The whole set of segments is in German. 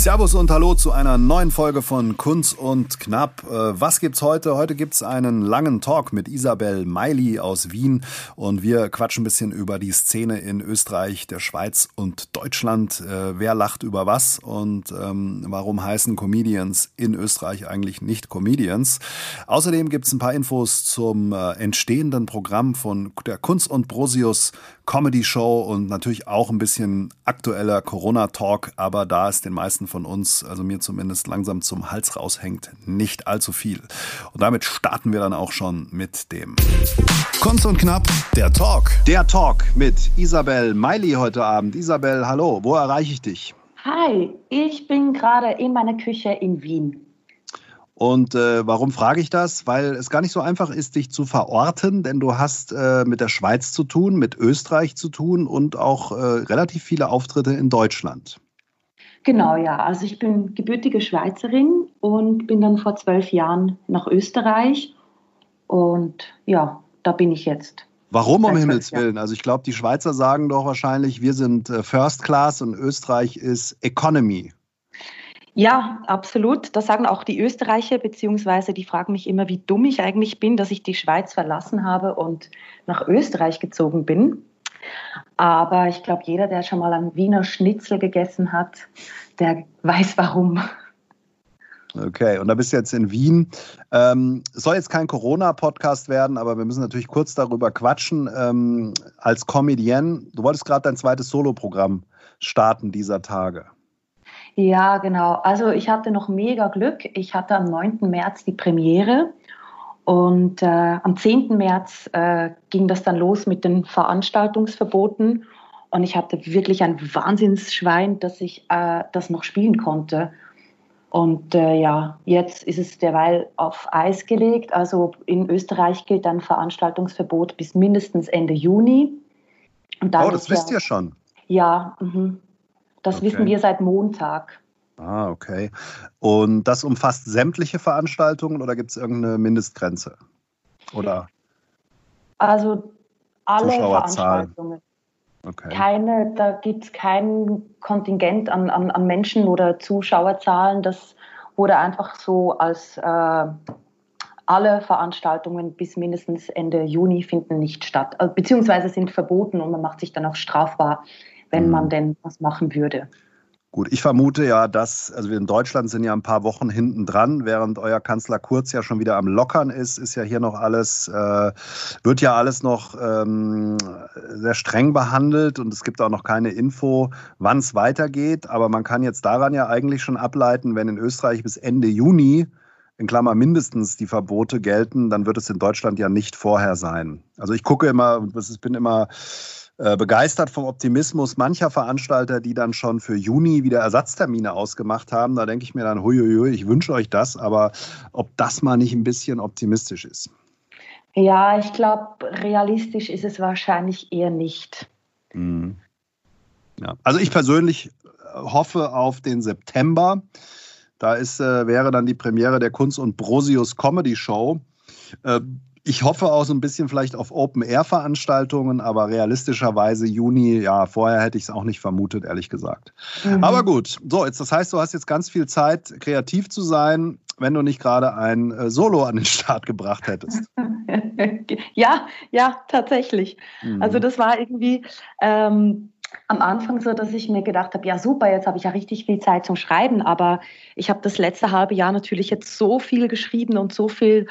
Servus und Hallo zu einer neuen Folge von Kunz und Knapp. Äh, was gibt's heute? Heute gibt's einen langen Talk mit Isabel Meili aus Wien und wir quatschen ein bisschen über die Szene in Österreich, der Schweiz und Deutschland. Äh, wer lacht über was und ähm, warum heißen Comedians in Österreich eigentlich nicht Comedians? Außerdem gibt's ein paar Infos zum äh, entstehenden Programm von der Kunst und Brosius Comedy Show und natürlich auch ein bisschen aktueller Corona-Talk, aber da es den meisten von uns, also mir zumindest langsam zum Hals raushängt, nicht allzu viel. Und damit starten wir dann auch schon mit dem Kunst und Knapp, der Talk. Der Talk mit Isabel Meili heute Abend. Isabel, hallo, wo erreiche ich dich? Hi, ich bin gerade in meiner Küche in Wien. Und äh, warum frage ich das? Weil es gar nicht so einfach ist, dich zu verorten, denn du hast äh, mit der Schweiz zu tun, mit Österreich zu tun und auch äh, relativ viele Auftritte in Deutschland. Genau, ja. Also ich bin gebürtige Schweizerin und bin dann vor zwölf Jahren nach Österreich. Und ja, da bin ich jetzt. Warum um Himmels Willen? Also ich glaube, die Schweizer sagen doch wahrscheinlich, wir sind äh, First Class und Österreich ist Economy. Ja, absolut. Das sagen auch die Österreicher, beziehungsweise die fragen mich immer, wie dumm ich eigentlich bin, dass ich die Schweiz verlassen habe und nach Österreich gezogen bin. Aber ich glaube, jeder, der schon mal einen Wiener Schnitzel gegessen hat, der weiß warum. Okay, und da bist du jetzt in Wien. Ähm, soll jetzt kein Corona-Podcast werden, aber wir müssen natürlich kurz darüber quatschen. Ähm, als Comedienne, du wolltest gerade dein zweites Soloprogramm starten dieser Tage. Ja, genau. Also ich hatte noch mega Glück. Ich hatte am 9. März die Premiere und äh, am 10. März äh, ging das dann los mit den Veranstaltungsverboten und ich hatte wirklich ein Wahnsinnsschwein, dass ich äh, das noch spielen konnte. Und äh, ja, jetzt ist es derweil auf Eis gelegt. Also in Österreich gilt ein Veranstaltungsverbot bis mindestens Ende Juni. oh, das wisst ja, ihr schon. Ja, mh. Das okay. wissen wir seit Montag. Ah, okay. Und das umfasst sämtliche Veranstaltungen oder gibt es irgendeine Mindestgrenze? Oder? Also alle Veranstaltungen. Okay. Keine, da gibt es kein Kontingent an, an, an, Menschen oder Zuschauerzahlen. Das wurde einfach so als äh, alle Veranstaltungen bis mindestens Ende Juni finden nicht statt, äh, beziehungsweise sind verboten und man macht sich dann auch strafbar, wenn mhm. man denn was machen würde. Gut, ich vermute ja, dass, also wir in Deutschland sind ja ein paar Wochen hinten dran, während euer Kanzler Kurz ja schon wieder am Lockern ist, ist ja hier noch alles, äh, wird ja alles noch ähm, sehr streng behandelt und es gibt auch noch keine Info, wann es weitergeht. Aber man kann jetzt daran ja eigentlich schon ableiten, wenn in Österreich bis Ende Juni in Klammer mindestens die Verbote gelten, dann wird es in Deutschland ja nicht vorher sein. Also ich gucke immer, ich bin immer begeistert vom Optimismus mancher Veranstalter, die dann schon für Juni wieder Ersatztermine ausgemacht haben. Da denke ich mir dann, huiuiui, ich wünsche euch das, aber ob das mal nicht ein bisschen optimistisch ist. Ja, ich glaube, realistisch ist es wahrscheinlich eher nicht. Mhm. Ja. Also ich persönlich äh, hoffe auf den September. Da ist, äh, wäre dann die Premiere der Kunst- und Brosius Comedy Show. Äh, ich hoffe auch so ein bisschen vielleicht auf Open-Air-Veranstaltungen, aber realistischerweise Juni, ja, vorher hätte ich es auch nicht vermutet, ehrlich gesagt. Mhm. Aber gut, so, jetzt, das heißt, du hast jetzt ganz viel Zeit, kreativ zu sein, wenn du nicht gerade ein äh, Solo an den Start gebracht hättest. ja, ja, tatsächlich. Mhm. Also das war irgendwie ähm, am Anfang so, dass ich mir gedacht habe, ja super, jetzt habe ich ja richtig viel Zeit zum Schreiben, aber ich habe das letzte halbe Jahr natürlich jetzt so viel geschrieben und so viel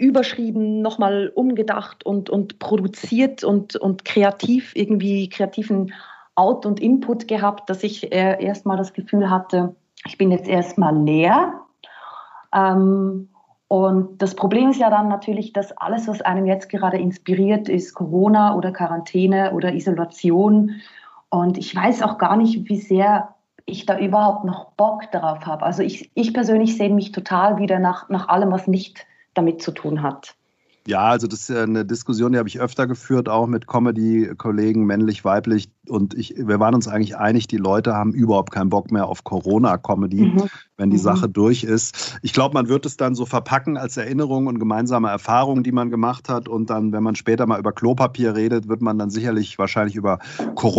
überschrieben, nochmal umgedacht und, und produziert und, und kreativ, irgendwie kreativen Out- und Input gehabt, dass ich äh, erstmal das Gefühl hatte, ich bin jetzt erstmal leer. Ähm, Und das Problem ist ja dann natürlich, dass alles, was einem jetzt gerade inspiriert, ist Corona oder Quarantäne oder Isolation. Und ich weiß auch gar nicht, wie sehr ich da überhaupt noch Bock darauf habe. Also ich, ich persönlich sehe mich total wieder nach, nach allem, was nicht damit zu tun hat. Ja, also das ist eine Diskussion, die habe ich öfter geführt, auch mit Comedy-Kollegen, männlich, weiblich. Und ich, wir waren uns eigentlich einig, die Leute haben überhaupt keinen Bock mehr auf Corona-Comedy, mhm. wenn die mhm. Sache durch ist. Ich glaube, man wird es dann so verpacken als Erinnerung und gemeinsame Erfahrungen, die man gemacht hat. Und dann, wenn man später mal über Klopapier redet, wird man dann sicherlich wahrscheinlich über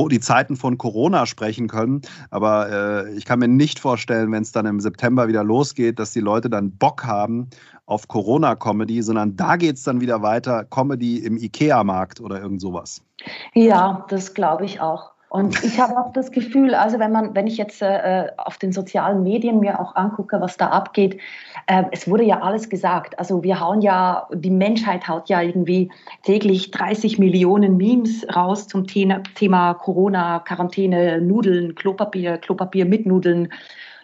die Zeiten von Corona sprechen können. Aber äh, ich kann mir nicht vorstellen, wenn es dann im September wieder losgeht, dass die Leute dann Bock haben auf Corona-Comedy, sondern da geht es dann wieder weiter, Comedy im IKEA-Markt oder irgend sowas. Ja, das glaube ich auch. Und ich habe auch das Gefühl, also wenn man, wenn ich jetzt äh, auf den sozialen Medien mir auch angucke, was da abgeht, äh, es wurde ja alles gesagt. Also wir hauen ja, die Menschheit haut ja irgendwie täglich 30 Millionen Memes raus zum Thema, Thema Corona, Quarantäne, Nudeln, Klopapier, Klopapier mit Nudeln.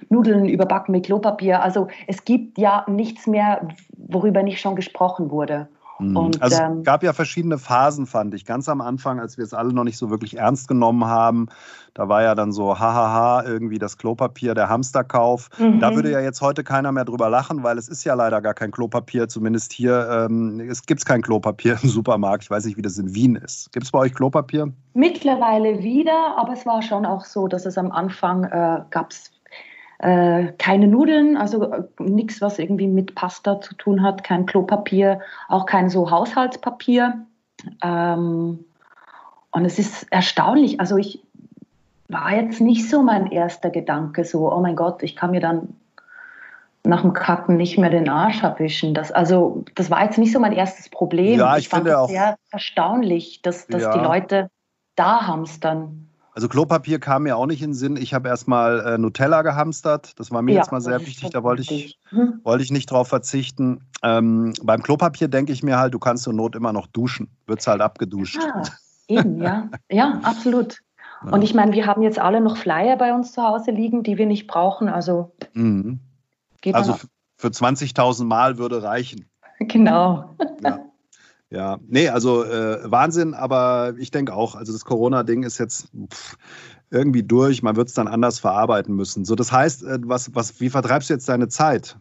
Nudeln überbacken mit Klopapier. Also es gibt ja nichts mehr, worüber nicht schon gesprochen wurde. Mhm. Und, also es ähm, gab ja verschiedene Phasen, fand ich. Ganz am Anfang, als wir es alle noch nicht so wirklich ernst genommen haben, da war ja dann so, hahaha, irgendwie das Klopapier, der Hamsterkauf. Mhm. Da würde ja jetzt heute keiner mehr drüber lachen, weil es ist ja leider gar kein Klopapier, zumindest hier. Ähm, es gibt kein Klopapier im Supermarkt. Ich weiß nicht, wie das in Wien ist. Gibt es bei euch Klopapier? Mittlerweile wieder, aber es war schon auch so, dass es am Anfang äh, gab es äh, keine Nudeln, also äh, nichts, was irgendwie mit Pasta zu tun hat, kein Klopapier, auch kein so Haushaltspapier. Ähm, und es ist erstaunlich. Also ich war jetzt nicht so mein erster Gedanke, so, oh mein Gott, ich kann mir dann nach dem Kacken nicht mehr den Arsch abwischen. Das, also, das war jetzt nicht so mein erstes Problem. Ja, ich, ich finde auch sehr erstaunlich, dass, dass ja. die Leute da hamstern. Also Klopapier kam mir auch nicht in den Sinn. Ich habe erstmal äh, Nutella gehamstert. Das war mir ja, jetzt mal sehr wichtig. Da wollte ich, hm. wollte ich nicht drauf verzichten. Ähm, beim Klopapier denke ich mir halt, du kannst zur Not immer noch duschen. Wird es halt abgeduscht. Ja, eben, ja. Ja, absolut. Ja. Und ich meine, wir haben jetzt alle noch Flyer bei uns zu Hause liegen, die wir nicht brauchen. Also, mhm. also für 20.000 Mal würde reichen. Genau. Ja. Ja, nee, also äh, Wahnsinn, aber ich denke auch, also das Corona-Ding ist jetzt pff, irgendwie durch, man wird es dann anders verarbeiten müssen. So, das heißt, äh, was, was, wie vertreibst du jetzt deine Zeit?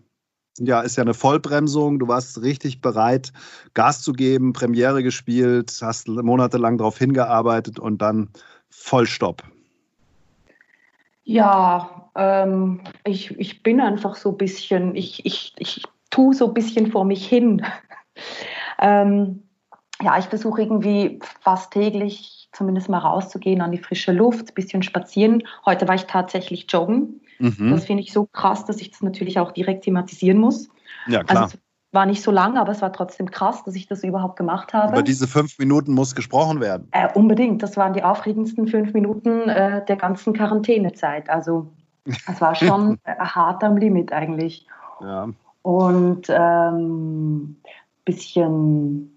Ja, ist ja eine Vollbremsung, du warst richtig bereit, Gas zu geben, Premiere gespielt, hast monatelang darauf hingearbeitet und dann Vollstopp. Ja, ähm, ich, ich bin einfach so ein bisschen, ich, ich, ich tue so ein bisschen vor mich hin. Ähm, ja, ich versuche irgendwie fast täglich zumindest mal rauszugehen an die frische Luft, ein bisschen spazieren. Heute war ich tatsächlich joggen. Mhm. Das finde ich so krass, dass ich das natürlich auch direkt thematisieren muss. Ja, klar. Also, war nicht so lang, aber es war trotzdem krass, dass ich das überhaupt gemacht habe. Über diese fünf Minuten muss gesprochen werden. Äh, unbedingt. Das waren die aufregendsten fünf Minuten äh, der ganzen Quarantänezeit. Also es war schon hart am Limit eigentlich. Ja. Und ähm, bisschen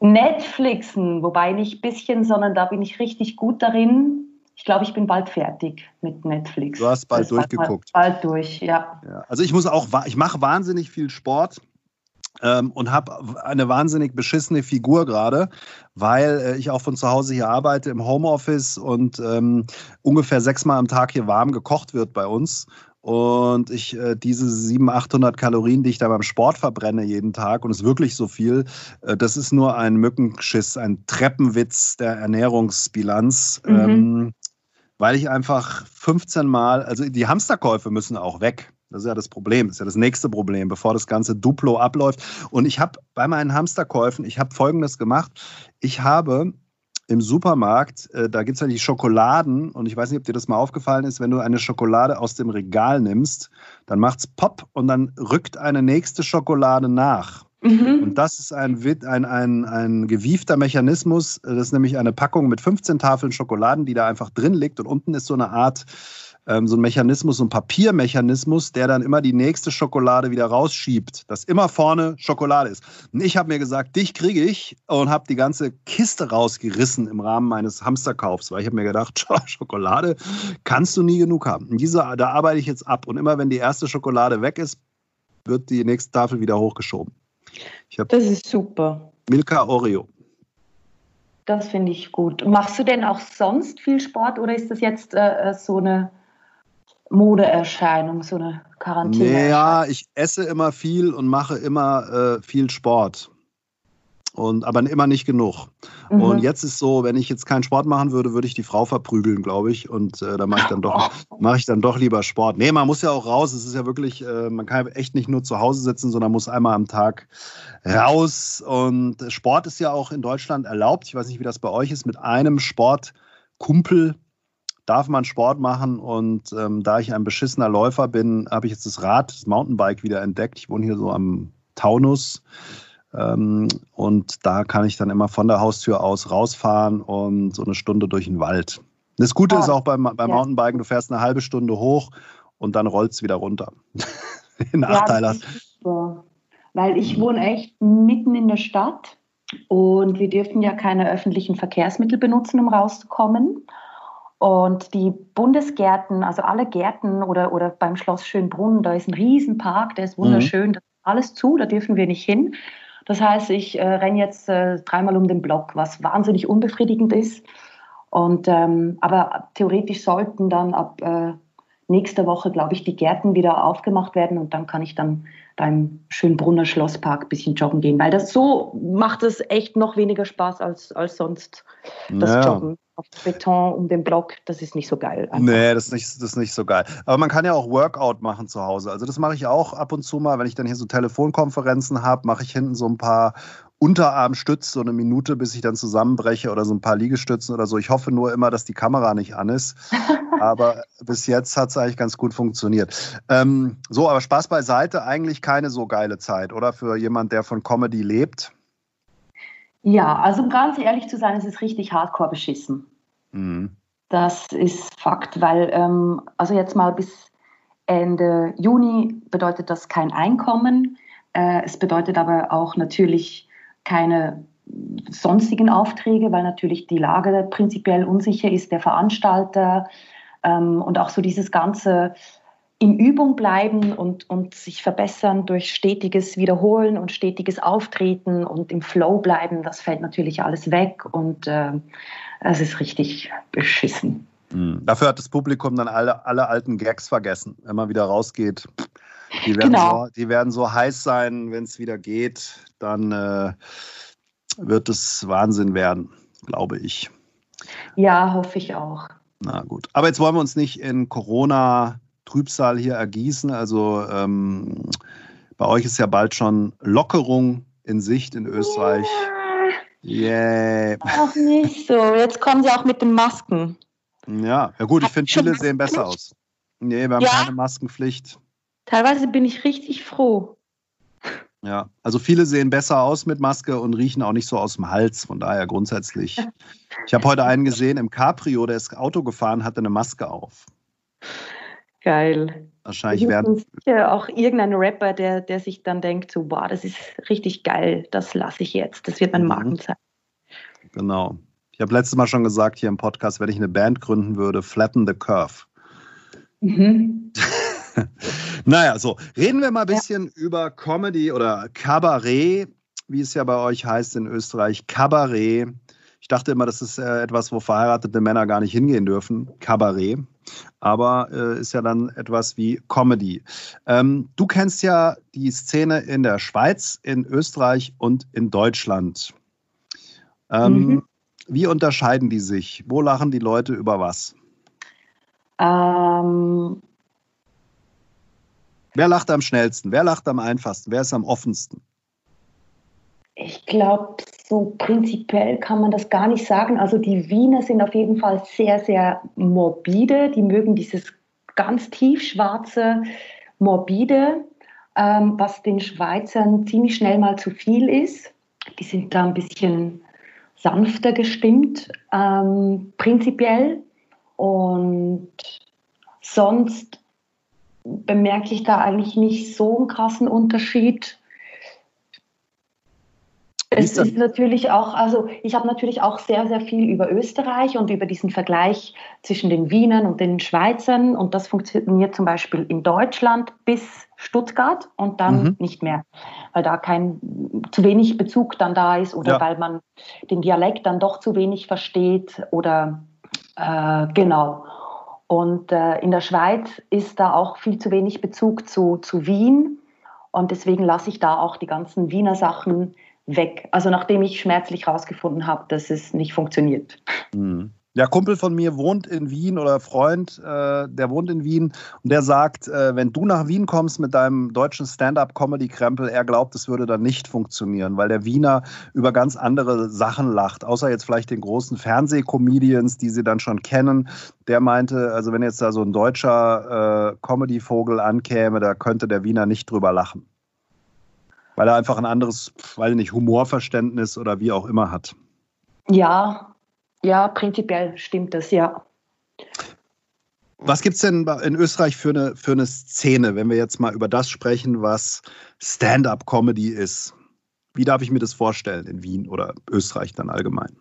Netflixen, wobei nicht bisschen, sondern da bin ich richtig gut darin. Ich glaube, ich bin bald fertig mit Netflix. Du hast bald durchgeguckt. Bald, bald durch, ja. ja. Also ich muss auch, ich mache wahnsinnig viel Sport. Ähm, und habe eine wahnsinnig beschissene Figur gerade, weil äh, ich auch von zu Hause hier arbeite im Homeoffice und ähm, ungefähr sechsmal am Tag hier warm gekocht wird bei uns und ich äh, diese 700, 800 Kalorien, die ich da beim Sport verbrenne jeden Tag, und es ist wirklich so viel, äh, das ist nur ein Mückenschiss, ein Treppenwitz der Ernährungsbilanz. Mhm. Ähm, weil ich einfach 15 Mal, also die Hamsterkäufe müssen auch weg. Das ist ja das Problem, das ist ja das nächste Problem, bevor das ganze Duplo abläuft. Und ich habe bei meinen Hamsterkäufen, ich habe Folgendes gemacht. Ich habe im Supermarkt, äh, da gibt es ja die Schokoladen und ich weiß nicht, ob dir das mal aufgefallen ist, wenn du eine Schokolade aus dem Regal nimmst, dann macht es Pop und dann rückt eine nächste Schokolade nach. Mhm. Und das ist ein, ein, ein, ein gewiefter Mechanismus. Das ist nämlich eine Packung mit 15 Tafeln Schokoladen, die da einfach drin liegt und unten ist so eine Art ähm, so ein Mechanismus, so ein Papiermechanismus, der dann immer die nächste Schokolade wieder rausschiebt, dass immer vorne Schokolade ist. Und ich habe mir gesagt, dich kriege ich und habe die ganze Kiste rausgerissen im Rahmen meines Hamsterkaufs, weil ich habe mir gedacht, Schokolade kannst du nie genug haben. Und diese, da arbeite ich jetzt ab und immer wenn die erste Schokolade weg ist, wird die nächste Tafel wieder hochgeschoben. das ist super. Milka Oreo. Das finde ich gut. Machst du denn auch sonst viel Sport oder ist das jetzt äh, so eine Modeerscheinung, so eine Quarantäne? Ja, ich esse immer viel und mache immer äh, viel Sport und aber immer nicht genug. Mhm. Und jetzt ist so, wenn ich jetzt keinen Sport machen würde, würde ich die Frau verprügeln, glaube ich. Und äh, da mache ich dann doch, mache ich dann doch lieber Sport. Nee, man muss ja auch raus. Es ist ja wirklich, äh, man kann echt nicht nur zu Hause sitzen, sondern muss einmal am Tag raus. Und Sport ist ja auch in Deutschland erlaubt. Ich weiß nicht, wie das bei euch ist. Mit einem Sportkumpel darf man Sport machen. Und ähm, da ich ein beschissener Läufer bin, habe ich jetzt das Rad, das Mountainbike wieder entdeckt. Ich wohne hier so am Taunus. Ähm, und da kann ich dann immer von der Haustür aus rausfahren und so eine Stunde durch den Wald. Das Gute ah, ist auch beim, beim ja. Mountainbiken, du fährst eine halbe Stunde hoch und dann rollst es wieder runter. Nachteil ja, Super. Weil ich wohne echt mitten in der Stadt und wir dürfen ja keine öffentlichen Verkehrsmittel benutzen, um rauszukommen. Und die Bundesgärten, also alle Gärten oder, oder beim Schloss Schönbrunn, da ist ein Riesenpark, der ist wunderschön, mhm. das ist alles zu, da dürfen wir nicht hin. Das heißt, ich äh, renne jetzt äh, dreimal um den Block, was wahnsinnig unbefriedigend ist. Und, ähm, aber theoretisch sollten dann ab äh, nächster Woche, glaube ich, die Gärten wieder aufgemacht werden und dann kann ich dann beim Schönbrunner Schlosspark ein bisschen joggen gehen, weil das so macht es echt noch weniger Spaß als, als sonst das ja. Joggen auf Beton um den Block, das ist nicht so geil. Einfach. Nee, das ist, nicht, das ist nicht so geil. Aber man kann ja auch Workout machen zu Hause. Also das mache ich auch ab und zu mal, wenn ich dann hier so Telefonkonferenzen habe, mache ich hinten so ein paar Unterarmstütz, so eine Minute, bis ich dann zusammenbreche oder so ein paar Liegestützen oder so. Ich hoffe nur immer, dass die Kamera nicht an ist. Aber bis jetzt hat es eigentlich ganz gut funktioniert. Ähm, so, aber Spaß beiseite, eigentlich keine so geile Zeit, oder? Für jemand, der von Comedy lebt. Ja, also um ganz ehrlich zu sein, es ist richtig hardcore beschissen. Mhm. Das ist Fakt, weil, ähm, also jetzt mal bis Ende Juni bedeutet das kein Einkommen. Äh, es bedeutet aber auch natürlich keine sonstigen Aufträge, weil natürlich die Lage prinzipiell unsicher ist, der Veranstalter ähm, und auch so dieses ganze in Übung bleiben und, und sich verbessern durch stetiges Wiederholen und stetiges Auftreten und im Flow bleiben, das fällt natürlich alles weg und äh, es ist richtig beschissen. Mhm. Dafür hat das Publikum dann alle, alle alten Gags vergessen, wenn man wieder rausgeht. Die werden, genau. so, die werden so heiß sein, wenn es wieder geht, dann äh, wird es Wahnsinn werden, glaube ich. Ja, hoffe ich auch. Na gut. Aber jetzt wollen wir uns nicht in Corona Trübsal hier ergießen. Also ähm, bei euch ist ja bald schon Lockerung in Sicht in Österreich. Yeah. Auch nicht so. Jetzt kommen sie auch mit den Masken. Ja, ja gut, ich finde, viele sehen besser aus. Nee, wir haben ja. keine Maskenpflicht. Teilweise bin ich richtig froh. Ja, also viele sehen besser aus mit Maske und riechen auch nicht so aus dem Hals. Von daher grundsätzlich. Ich habe heute einen gesehen im Cabrio, der ist Auto gefahren, hatte eine Maske auf. Geil. Wahrscheinlich werden. Sicher auch irgendein Rapper, der, der sich dann denkt, so, boah, das ist richtig geil, das lasse ich jetzt. Das wird mein mhm. Markenzeichen. Genau. Ich habe letztes Mal schon gesagt hier im Podcast, wenn ich eine Band gründen würde, Flatten the Curve. Mhm. naja, so. Reden wir mal ein bisschen ja. über Comedy oder Kabarett, wie es ja bei euch heißt in Österreich. Kabarett. Ich dachte immer, das ist äh, etwas, wo verheiratete Männer gar nicht hingehen dürfen. Kabarett. Aber äh, ist ja dann etwas wie Comedy. Ähm, du kennst ja die Szene in der Schweiz, in Österreich und in Deutschland. Ähm, mhm. Wie unterscheiden die sich? Wo lachen die Leute über was? Ähm. Wer lacht am schnellsten? Wer lacht am einfachsten? Wer ist am offensten? Ich glaube, so prinzipiell kann man das gar nicht sagen. Also die Wiener sind auf jeden Fall sehr, sehr morbide. Die mögen dieses ganz tiefschwarze, morbide, ähm, was den Schweizern ziemlich schnell mal zu viel ist. Die sind da ein bisschen sanfter gestimmt, ähm, prinzipiell. Und sonst bemerke ich da eigentlich nicht so einen krassen Unterschied. Es ist natürlich auch, also ich habe natürlich auch sehr, sehr viel über Österreich und über diesen Vergleich zwischen den Wienern und den Schweizern und das funktioniert zum Beispiel in Deutschland bis Stuttgart und dann mhm. nicht mehr, weil da kein zu wenig Bezug dann da ist oder ja. weil man den Dialekt dann doch zu wenig versteht oder äh, genau. Und äh, in der Schweiz ist da auch viel zu wenig Bezug zu, zu Wien und deswegen lasse ich da auch die ganzen Wiener Sachen weg. Also nachdem ich schmerzlich herausgefunden habe, dass es nicht funktioniert. Mhm. Ja, Kumpel von mir wohnt in Wien oder Freund, äh, der wohnt in Wien und der sagt, äh, wenn du nach Wien kommst mit deinem deutschen Stand-up-Comedy-Krempel, er glaubt, es würde dann nicht funktionieren, weil der Wiener über ganz andere Sachen lacht, außer jetzt vielleicht den großen Fernsehcomedians, die sie dann schon kennen. Der meinte, also wenn jetzt da so ein deutscher äh, Comedy-Vogel ankäme, da könnte der Wiener nicht drüber lachen. Weil er einfach ein anderes, weil nicht, Humorverständnis oder wie auch immer hat. Ja, ja, prinzipiell stimmt das, ja. Was gibt es denn in Österreich für eine, für eine Szene, wenn wir jetzt mal über das sprechen, was Stand-up-Comedy ist? Wie darf ich mir das vorstellen in Wien oder Österreich dann allgemein?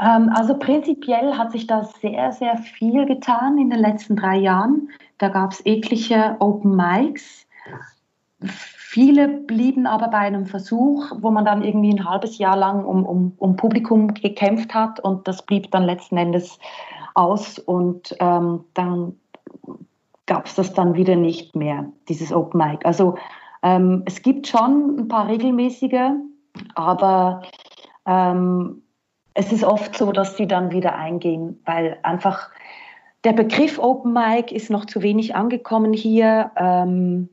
Ähm, also prinzipiell hat sich da sehr, sehr viel getan in den letzten drei Jahren. Da gab es etliche Open Mics. Viele blieben aber bei einem Versuch, wo man dann irgendwie ein halbes Jahr lang um, um, um Publikum gekämpft hat und das blieb dann letzten Endes aus und ähm, dann gab es das dann wieder nicht mehr, dieses Open Mic. Also ähm, es gibt schon ein paar regelmäßige, aber ähm, es ist oft so, dass sie dann wieder eingehen, weil einfach der Begriff Open Mic ist noch zu wenig angekommen hier. Ähm,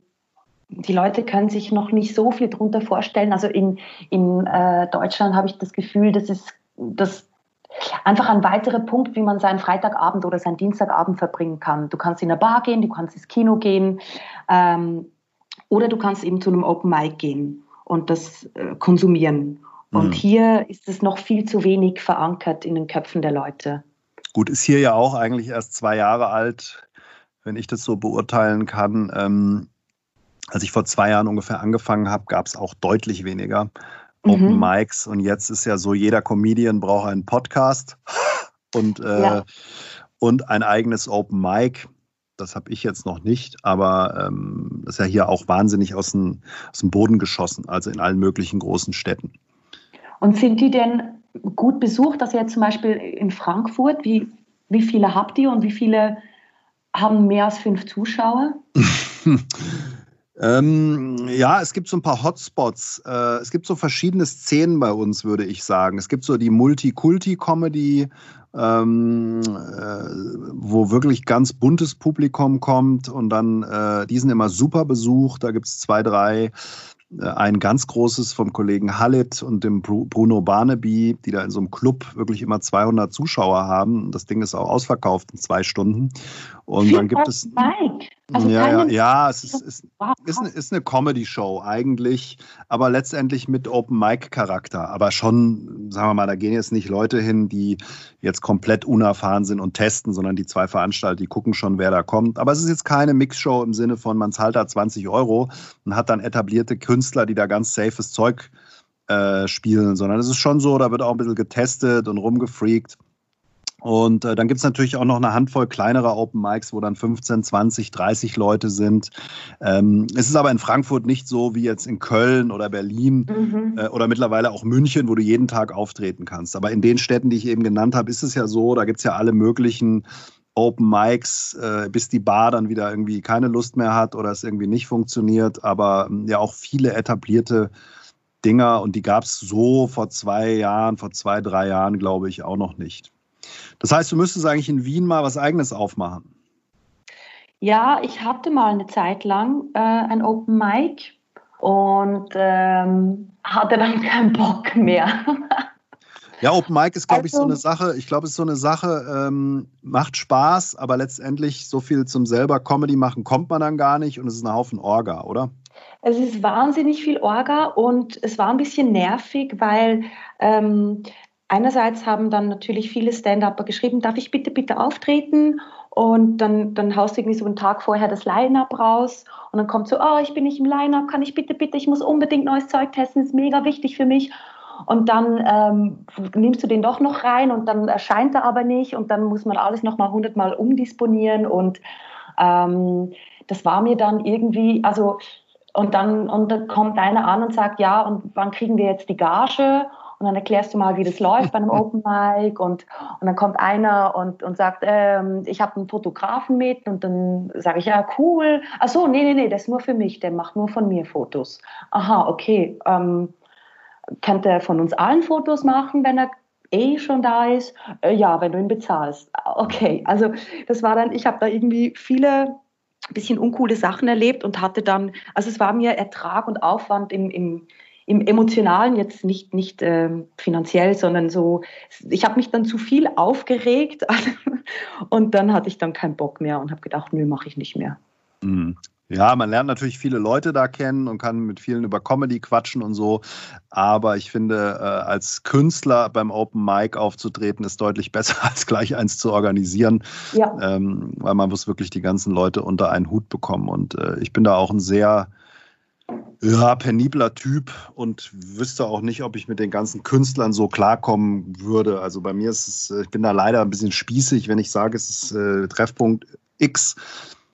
die Leute können sich noch nicht so viel darunter vorstellen. Also in, in äh, Deutschland habe ich das Gefühl, das ist das einfach ein weiterer Punkt, wie man seinen Freitagabend oder seinen Dienstagabend verbringen kann. Du kannst in eine Bar gehen, du kannst ins Kino gehen ähm, oder du kannst eben zu einem Open Mic gehen und das äh, konsumieren. Und mhm. hier ist es noch viel zu wenig verankert in den Köpfen der Leute. Gut, ist hier ja auch eigentlich erst zwei Jahre alt, wenn ich das so beurteilen kann. Ähm, als ich vor zwei Jahren ungefähr angefangen habe, gab es auch deutlich weniger Open mhm. Mics. Und jetzt ist ja so, jeder Comedian braucht einen Podcast und, äh, ja. und ein eigenes Open Mic. Das habe ich jetzt noch nicht, aber ähm, das ist ja hier auch wahnsinnig aus dem, aus dem Boden geschossen, also in allen möglichen großen Städten. Und sind die denn gut besucht? Also jetzt zum Beispiel in Frankfurt, wie, wie viele habt ihr und wie viele haben mehr als fünf Zuschauer? Ähm, ja, es gibt so ein paar Hotspots. Äh, es gibt so verschiedene Szenen bei uns, würde ich sagen. Es gibt so die Multikulti-Comedy, ähm, äh, wo wirklich ganz buntes Publikum kommt und dann, äh, die sind immer super besucht. Da gibt es zwei, drei äh, ein ganz großes vom Kollegen Hallit und dem Bruno Barnaby, die da in so einem Club wirklich immer 200 Zuschauer haben. Das Ding ist auch ausverkauft in zwei Stunden. Und dann gibt es. Mike. Also ja, ja, ja, es ist, ist, ist, eine, ist eine Comedy-Show eigentlich, aber letztendlich mit Open-Mic-Charakter. Aber schon, sagen wir mal, da gehen jetzt nicht Leute hin, die jetzt komplett unerfahren sind und testen, sondern die zwei Veranstalter, die gucken schon, wer da kommt. Aber es ist jetzt keine Mix-Show im Sinne von, man zahlt da 20 Euro und hat dann etablierte Künstler, die da ganz safes Zeug äh, spielen, sondern es ist schon so, da wird auch ein bisschen getestet und rumgefreakt. Und äh, dann gibt es natürlich auch noch eine Handvoll kleinerer Open Mics, wo dann 15, 20, 30 Leute sind. Ähm, es ist aber in Frankfurt nicht so wie jetzt in Köln oder Berlin mhm. äh, oder mittlerweile auch München, wo du jeden Tag auftreten kannst. Aber in den Städten, die ich eben genannt habe, ist es ja so, da gibt es ja alle möglichen Open Mics, äh, bis die Bar dann wieder irgendwie keine Lust mehr hat oder es irgendwie nicht funktioniert. Aber ähm, ja auch viele etablierte Dinger und die gab es so vor zwei Jahren, vor zwei, drei Jahren, glaube ich, auch noch nicht. Das heißt, du müsstest eigentlich in Wien mal was Eigenes aufmachen. Ja, ich hatte mal eine Zeit lang äh, ein Open Mic und ähm, hatte dann keinen Bock mehr. Ja, Open Mic ist, glaube also, ich, so also eine Sache. Ich glaube, es ist so eine Sache, ähm, macht Spaß, aber letztendlich so viel zum selber Comedy machen kommt man dann gar nicht und es ist ein Haufen Orga, oder? Es ist wahnsinnig viel Orga und es war ein bisschen nervig, weil ähm, einerseits haben dann natürlich viele Stand-Upper geschrieben, darf ich bitte, bitte auftreten? Und dann, dann haust du irgendwie so einen Tag vorher das Line-Up raus und dann kommt so, oh, ich bin nicht im Line-Up, kann ich bitte, bitte, ich muss unbedingt neues Zeug testen, ist mega wichtig für mich. Und dann ähm, nimmst du den doch noch rein und dann erscheint er aber nicht und dann muss man alles nochmal hundertmal umdisponieren und Ähm, das war mir dann irgendwie, also und dann, und dann kommt einer an und sagt, ja, und wann kriegen wir jetzt die Gage? Und dann erklärst du mal, wie das läuft bei einem Open Mic. Und, und dann kommt einer und, und sagt, ähm, ich habe einen Fotografen mit. Und dann sage ich, ja, cool. Ach so, nee, nee, nee, das ist nur für mich. Der macht nur von mir Fotos. Aha, okay. Ähm, könnte er von uns allen Fotos machen, wenn er eh schon da ist? Äh, ja, wenn du ihn bezahlst. Okay, also das war dann, ich habe da irgendwie viele bisschen uncoole Sachen erlebt und hatte dann, also es war mir Ertrag und Aufwand im, im, im emotionalen, jetzt nicht, nicht äh, finanziell, sondern so, ich habe mich dann zu viel aufgeregt und dann hatte ich dann keinen Bock mehr und habe gedacht, nö, mache ich nicht mehr. Mhm. Ja, man lernt natürlich viele Leute da kennen und kann mit vielen über Comedy quatschen und so. Aber ich finde, äh, als Künstler beim Open Mic aufzutreten, ist deutlich besser, als gleich eins zu organisieren. Ja. Ähm, weil man muss wirklich die ganzen Leute unter einen Hut bekommen. Und äh, ich bin da auch ein sehr ja, penibler Typ und wüsste auch nicht, ob ich mit den ganzen Künstlern so klarkommen würde. Also bei mir ist es, äh, ich bin da leider ein bisschen spießig, wenn ich sage, es ist äh, Treffpunkt X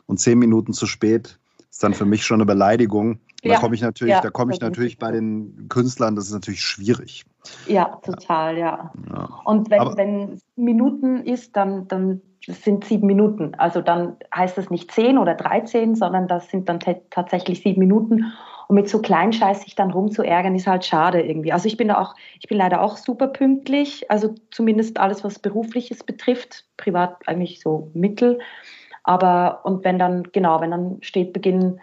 und zehn Minuten zu spät ist dann für mich schon eine Beleidigung. Ja. Da komme ich natürlich, ja, da komme ich natürlich bei den Künstlern, das ist natürlich schwierig. Ja, total, ja. ja. Und wenn, Aber, wenn Minuten ist, dann, dann sind sieben Minuten. Also dann heißt das nicht zehn oder dreizehn, sondern das sind dann tatsächlich sieben Minuten. Und mit so Kleinscheiß sich dann rumzuärgern, ist halt schade irgendwie. Also ich bin da auch, ich bin leider auch super pünktlich, also zumindest alles, was Berufliches betrifft, privat eigentlich so mittel. Aber und wenn dann, genau, wenn dann steht Beginn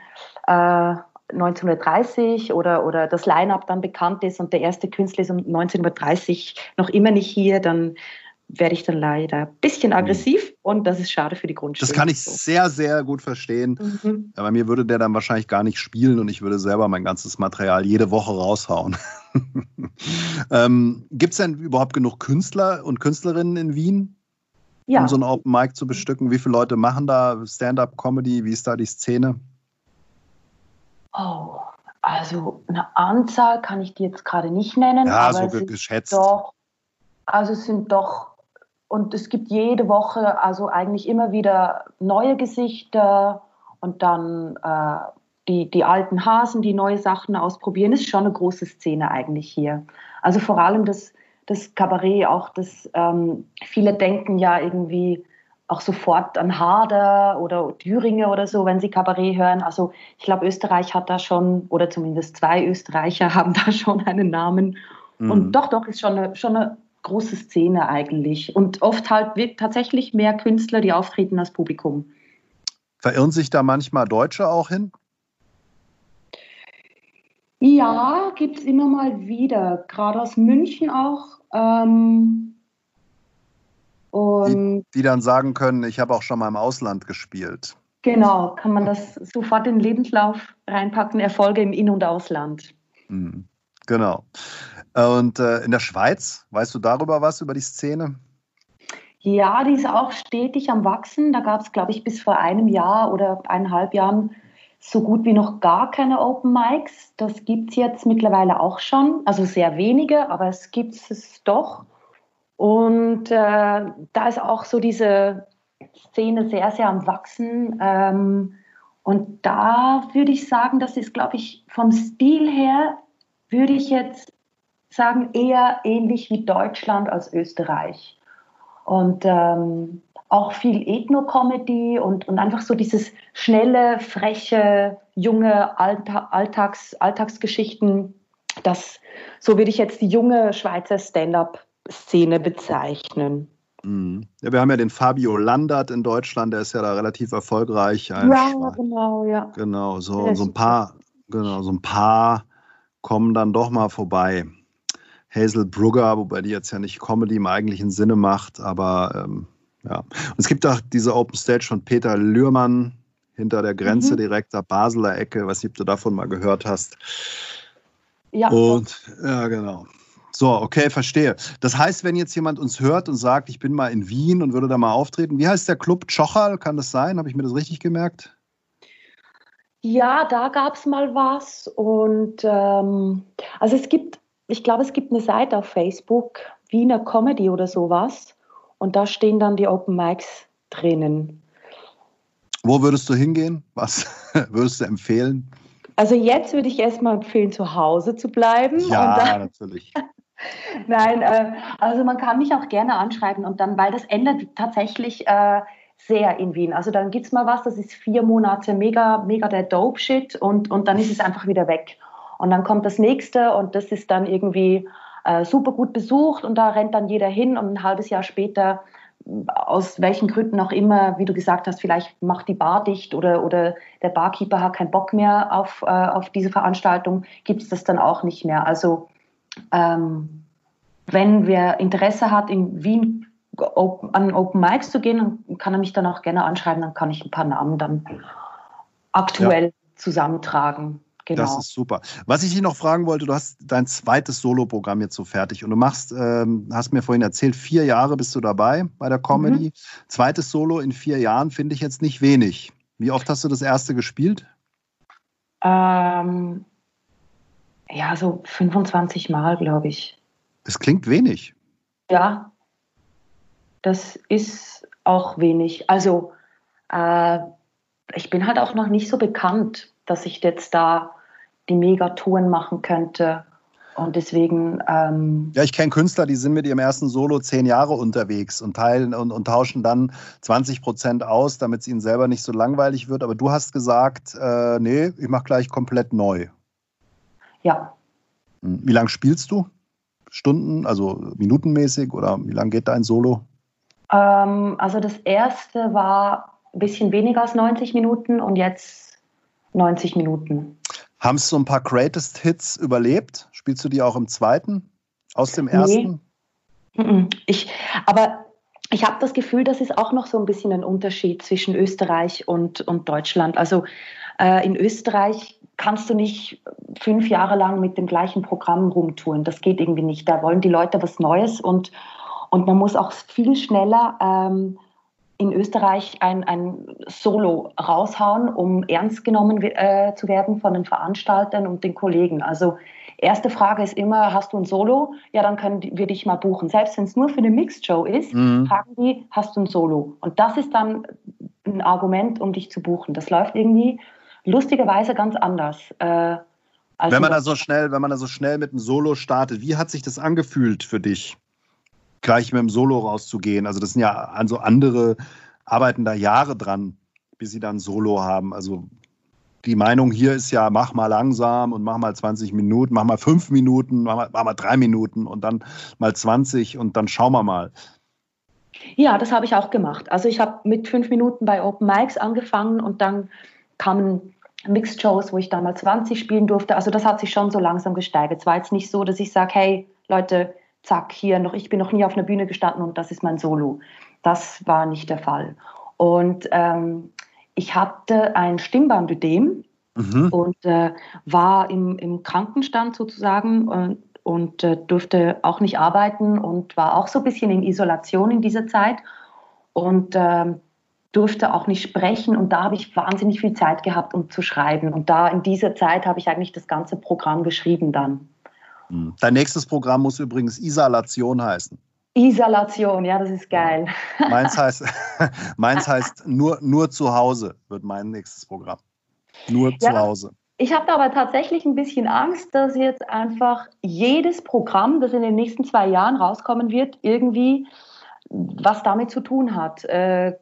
äh, 1930 oder, oder das Line-up dann bekannt ist und der erste Künstler ist um 1930 noch immer nicht hier, dann werde ich dann leider ein bisschen aggressiv und das ist schade für die Grundschule. Das kann ich sehr, sehr gut verstehen. Mhm. Bei mir würde der dann wahrscheinlich gar nicht spielen und ich würde selber mein ganzes Material jede Woche raushauen. ähm, Gibt es denn überhaupt genug Künstler und Künstlerinnen in Wien? ja. um so ein Open Mic zu bestücken? Wie viele Leute machen da Stand-up-Comedy? Wie ist da die Szene? Oh, also eine Anzahl kann ich dir jetzt gerade nicht nennen. Ja, aber so geschätzt. Doch, also es sind doch, und es gibt jede Woche also eigentlich immer wieder neue Gesichter und dann äh, die, die alten Hasen, die neue Sachen ausprobieren. Ist schon eine große Szene eigentlich hier. Also vor allem das das Kabarett auch, dass ähm, viele denken ja irgendwie auch sofort an Harder oder Thüringer oder so, wenn sie Kabarett hören. Also ich glaube, Österreich hat da schon, oder zumindest zwei Österreicher haben da schon einen Namen. Mhm. Und doch, doch, ist schon eine, schon eine große Szene eigentlich. Und oft halt tatsächlich mehr Künstler, die auftreten als Publikum. Verirren sich da manchmal Deutsche auch hin? Ja, gibt es immer mal wieder. Gerade aus München auch ähm, und die, die dann sagen können, ich habe auch schon mal im Ausland gespielt. Genau, kann man das sofort in den Lebenslauf reinpacken, Erfolge im In- und Ausland. Mhm. Genau. Und äh, in der Schweiz, weißt du darüber was, über die Szene? Ja, die ist auch stetig am Wachsen. Da gab es, glaube ich, bis vor einem Jahr oder eineinhalb Jahren so gut wie noch gar keine Open Mics. Das gibt es jetzt mittlerweile auch schon. Also sehr wenige, aber es gibt es doch. Und äh, da ist auch so diese Szene sehr, sehr am Wachsen. Ähm, und da würde ich sagen, das ist, glaube ich, vom Stil her, würde ich jetzt sagen, eher ähnlich wie Deutschland als Österreich. Und ähm, auch viel Ethno-Comedy und, und einfach so dieses schnelle, freche, junge Alltags, Alltagsgeschichten. Das, so würde ich jetzt die junge Schweizer Stand-up-Szene bezeichnen. Mhm. Ja, wir haben ja den Fabio Landert in Deutschland, der ist ja da relativ erfolgreich. ja, Schweiz. genau, ja. Genau, so, so ein paar, genau, so ein paar kommen dann doch mal vorbei. Hazel Brugger, wobei die jetzt ja nicht Comedy im eigentlichen Sinne macht, aber ähm, ja. Und es gibt auch diese Open Stage von Peter Lührmann hinter der Grenze, mhm. direkt der Basler Ecke. Weiß nicht, ob du davon mal gehört hast. Ja. Und ja, genau. So, okay, verstehe. Das heißt, wenn jetzt jemand uns hört und sagt, ich bin mal in Wien und würde da mal auftreten, wie heißt der Club? Chochal, kann das sein? Habe ich mir das richtig gemerkt? Ja, da gab es mal was. Und ähm, also es gibt, ich glaube, es gibt eine Seite auf Facebook, Wiener Comedy oder sowas. Und da stehen dann die Open Mics drinnen. Wo würdest du hingehen? Was würdest du empfehlen? Also jetzt würde ich erstmal empfehlen, zu Hause zu bleiben. Ja, dann, natürlich. Nein, äh, also man kann mich auch gerne anschreiben und dann, weil das ändert tatsächlich äh, sehr in Wien. Also dann gibt es mal was, das ist vier Monate mega, mega der Dope-Shit und, und dann ist es einfach wieder weg. Und dann kommt das nächste und das ist dann irgendwie äh, super gut besucht und da rennt dann jeder hin und ein halbes Jahr später aus welchen Gründen auch immer, wie du gesagt hast, vielleicht macht die Bar dicht oder, oder der Barkeeper hat keinen Bock mehr auf, äh, auf diese Veranstaltung, gibt es das dann auch nicht mehr. Also ähm, wenn wer Interesse hat, in Wien an Open Mics zu gehen, dann kann er mich dann auch gerne anschreiben, dann kann ich ein paar Namen dann aktuell ja. zusammentragen. Genau. Das ist super. Was ich dich noch fragen wollte, du hast dein zweites Soloprogramm jetzt so fertig und du machst, ähm, hast mir vorhin erzählt, vier Jahre bist du dabei bei der Comedy. Mhm. Zweites Solo in vier Jahren finde ich jetzt nicht wenig. Wie oft hast du das erste gespielt? Ähm, ja, so 25 Mal, glaube ich. Das klingt wenig. Ja, das ist auch wenig. Also, äh, ich bin halt auch noch nicht so bekannt, dass ich jetzt da die Megatouren machen könnte. Und deswegen. Ähm ja, ich kenne Künstler, die sind mit ihrem ersten Solo zehn Jahre unterwegs und teilen und, und tauschen dann 20 Prozent aus, damit es ihnen selber nicht so langweilig wird. Aber du hast gesagt, äh, nee, ich mache gleich komplett neu. Ja. Hm, wie lange spielst du? Stunden, also minutenmäßig oder wie lange geht dein Solo? Ähm, also das erste war ein bisschen weniger als 90 Minuten und jetzt 90 Minuten. Haben es so ein paar Greatest Hits überlebt? Spielst du die auch im zweiten? Aus dem ersten? Nee. Ich, aber ich habe das Gefühl, das ist auch noch so ein bisschen ein Unterschied zwischen Österreich und, und Deutschland. Also äh, in Österreich kannst du nicht fünf Jahre lang mit dem gleichen Programm rumtouren. Das geht irgendwie nicht. Da wollen die Leute was Neues und, und man muss auch viel schneller ähm, in Österreich ein, ein Solo raushauen, um ernst genommen äh, zu werden von den Veranstaltern und den Kollegen. Also erste Frage ist immer, hast du ein Solo? Ja, dann können wir dich mal buchen. Selbst wenn es nur für eine Mixed Show ist, mhm. fragen die, hast du ein Solo? Und das ist dann ein Argument, um dich zu buchen. Das läuft irgendwie lustigerweise ganz anders. Äh, wenn man da so schnell, wenn man da so schnell mit einem Solo startet, wie hat sich das angefühlt für dich? Gleich mit dem Solo rauszugehen. Also das sind ja also andere arbeiten da Jahre dran, bis sie dann Solo haben. Also die Meinung hier ist ja, mach mal langsam und mach mal 20 Minuten, mach mal fünf Minuten, mach mal, mach mal drei Minuten und dann mal 20 und dann schauen wir mal. Ja, das habe ich auch gemacht. Also ich habe mit fünf Minuten bei Open Mics angefangen und dann kamen Mixed Shows, wo ich dann mal 20 spielen durfte. Also das hat sich schon so langsam gesteigert. Es war jetzt nicht so, dass ich sage, hey Leute, zack, hier noch, ich bin noch nie auf einer Bühne gestanden und das ist mein Solo. Das war nicht der Fall. Und ähm, ich hatte ein Stimmbandödem mhm. und äh, war im, im, Krankenstand sozusagen und, und äh, durfte auch nicht arbeiten und war auch so ein bisschen in Isolation in dieser Zeit und äh, durfte auch nicht sprechen. Und da habe ich wahnsinnig viel Zeit gehabt, um zu schreiben. Und da in dieser Zeit habe ich eigentlich das ganze Programm geschrieben dann. Hm. Dein nächstes Programm muss übrigens Isolation heißen. Isolation, ja, das ist geil. Meins heißt, meins heißt nur, nur zu Hause, wird mein nächstes Programm. Nur ja, zu Hause. Ich habe aber tatsächlich ein bisschen Angst, dass jetzt einfach jedes Programm, das in den nächsten zwei Jahren rauskommen wird, irgendwie was damit zu tun hat. Äh,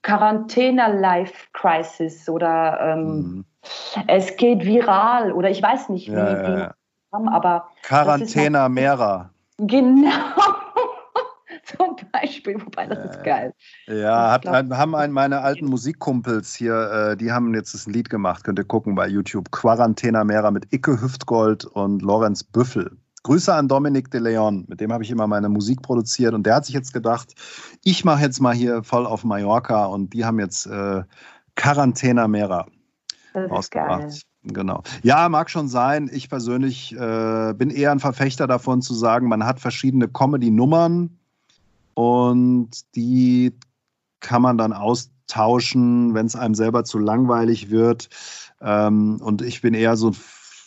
Quarantäne-Life-Crisis oder ähm, mhm. es geht viral oder ich weiß nicht, wie, ja, ja, ja haben, aber. Quarantäna Mera. Genau. Zum Beispiel, wobei das ist geil. Ja, hat, haben einen meine alten Musikkumpels hier, äh, die haben jetzt das Lied gemacht, könnt ihr gucken bei YouTube. Quarantäna Mera mit Icke Hüftgold und Lorenz Büffel. Grüße an Dominik de Leon, mit dem habe ich immer meine Musik produziert und der hat sich jetzt gedacht, ich mache jetzt mal hier voll auf Mallorca und die haben jetzt äh, Quarantäna Mera ausgebracht. Genau. Ja, mag schon sein. Ich persönlich äh, bin eher ein Verfechter davon zu sagen, man hat verschiedene Comedy-Nummern und die kann man dann austauschen, wenn es einem selber zu langweilig wird. Ähm, und ich bin eher so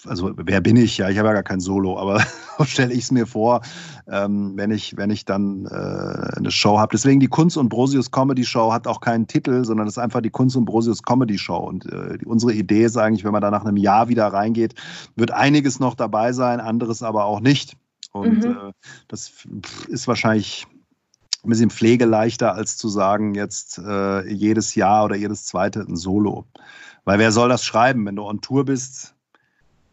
also wer bin ich? Ja, ich habe ja gar kein Solo, aber so stelle ich es mir vor, ähm, wenn ich, wenn ich dann äh, eine Show habe. Deswegen die Kunst und Brosius Comedy Show hat auch keinen Titel, sondern es ist einfach die Kunst und Brosius Comedy Show. Und äh, unsere Idee ist eigentlich, wenn man da nach einem Jahr wieder reingeht, wird einiges noch dabei sein, anderes aber auch nicht. Und mhm. äh, das ist wahrscheinlich ein bisschen pflegeleichter, als zu sagen, jetzt äh, jedes Jahr oder jedes zweite ein Solo. Weil wer soll das schreiben, wenn du on Tour bist?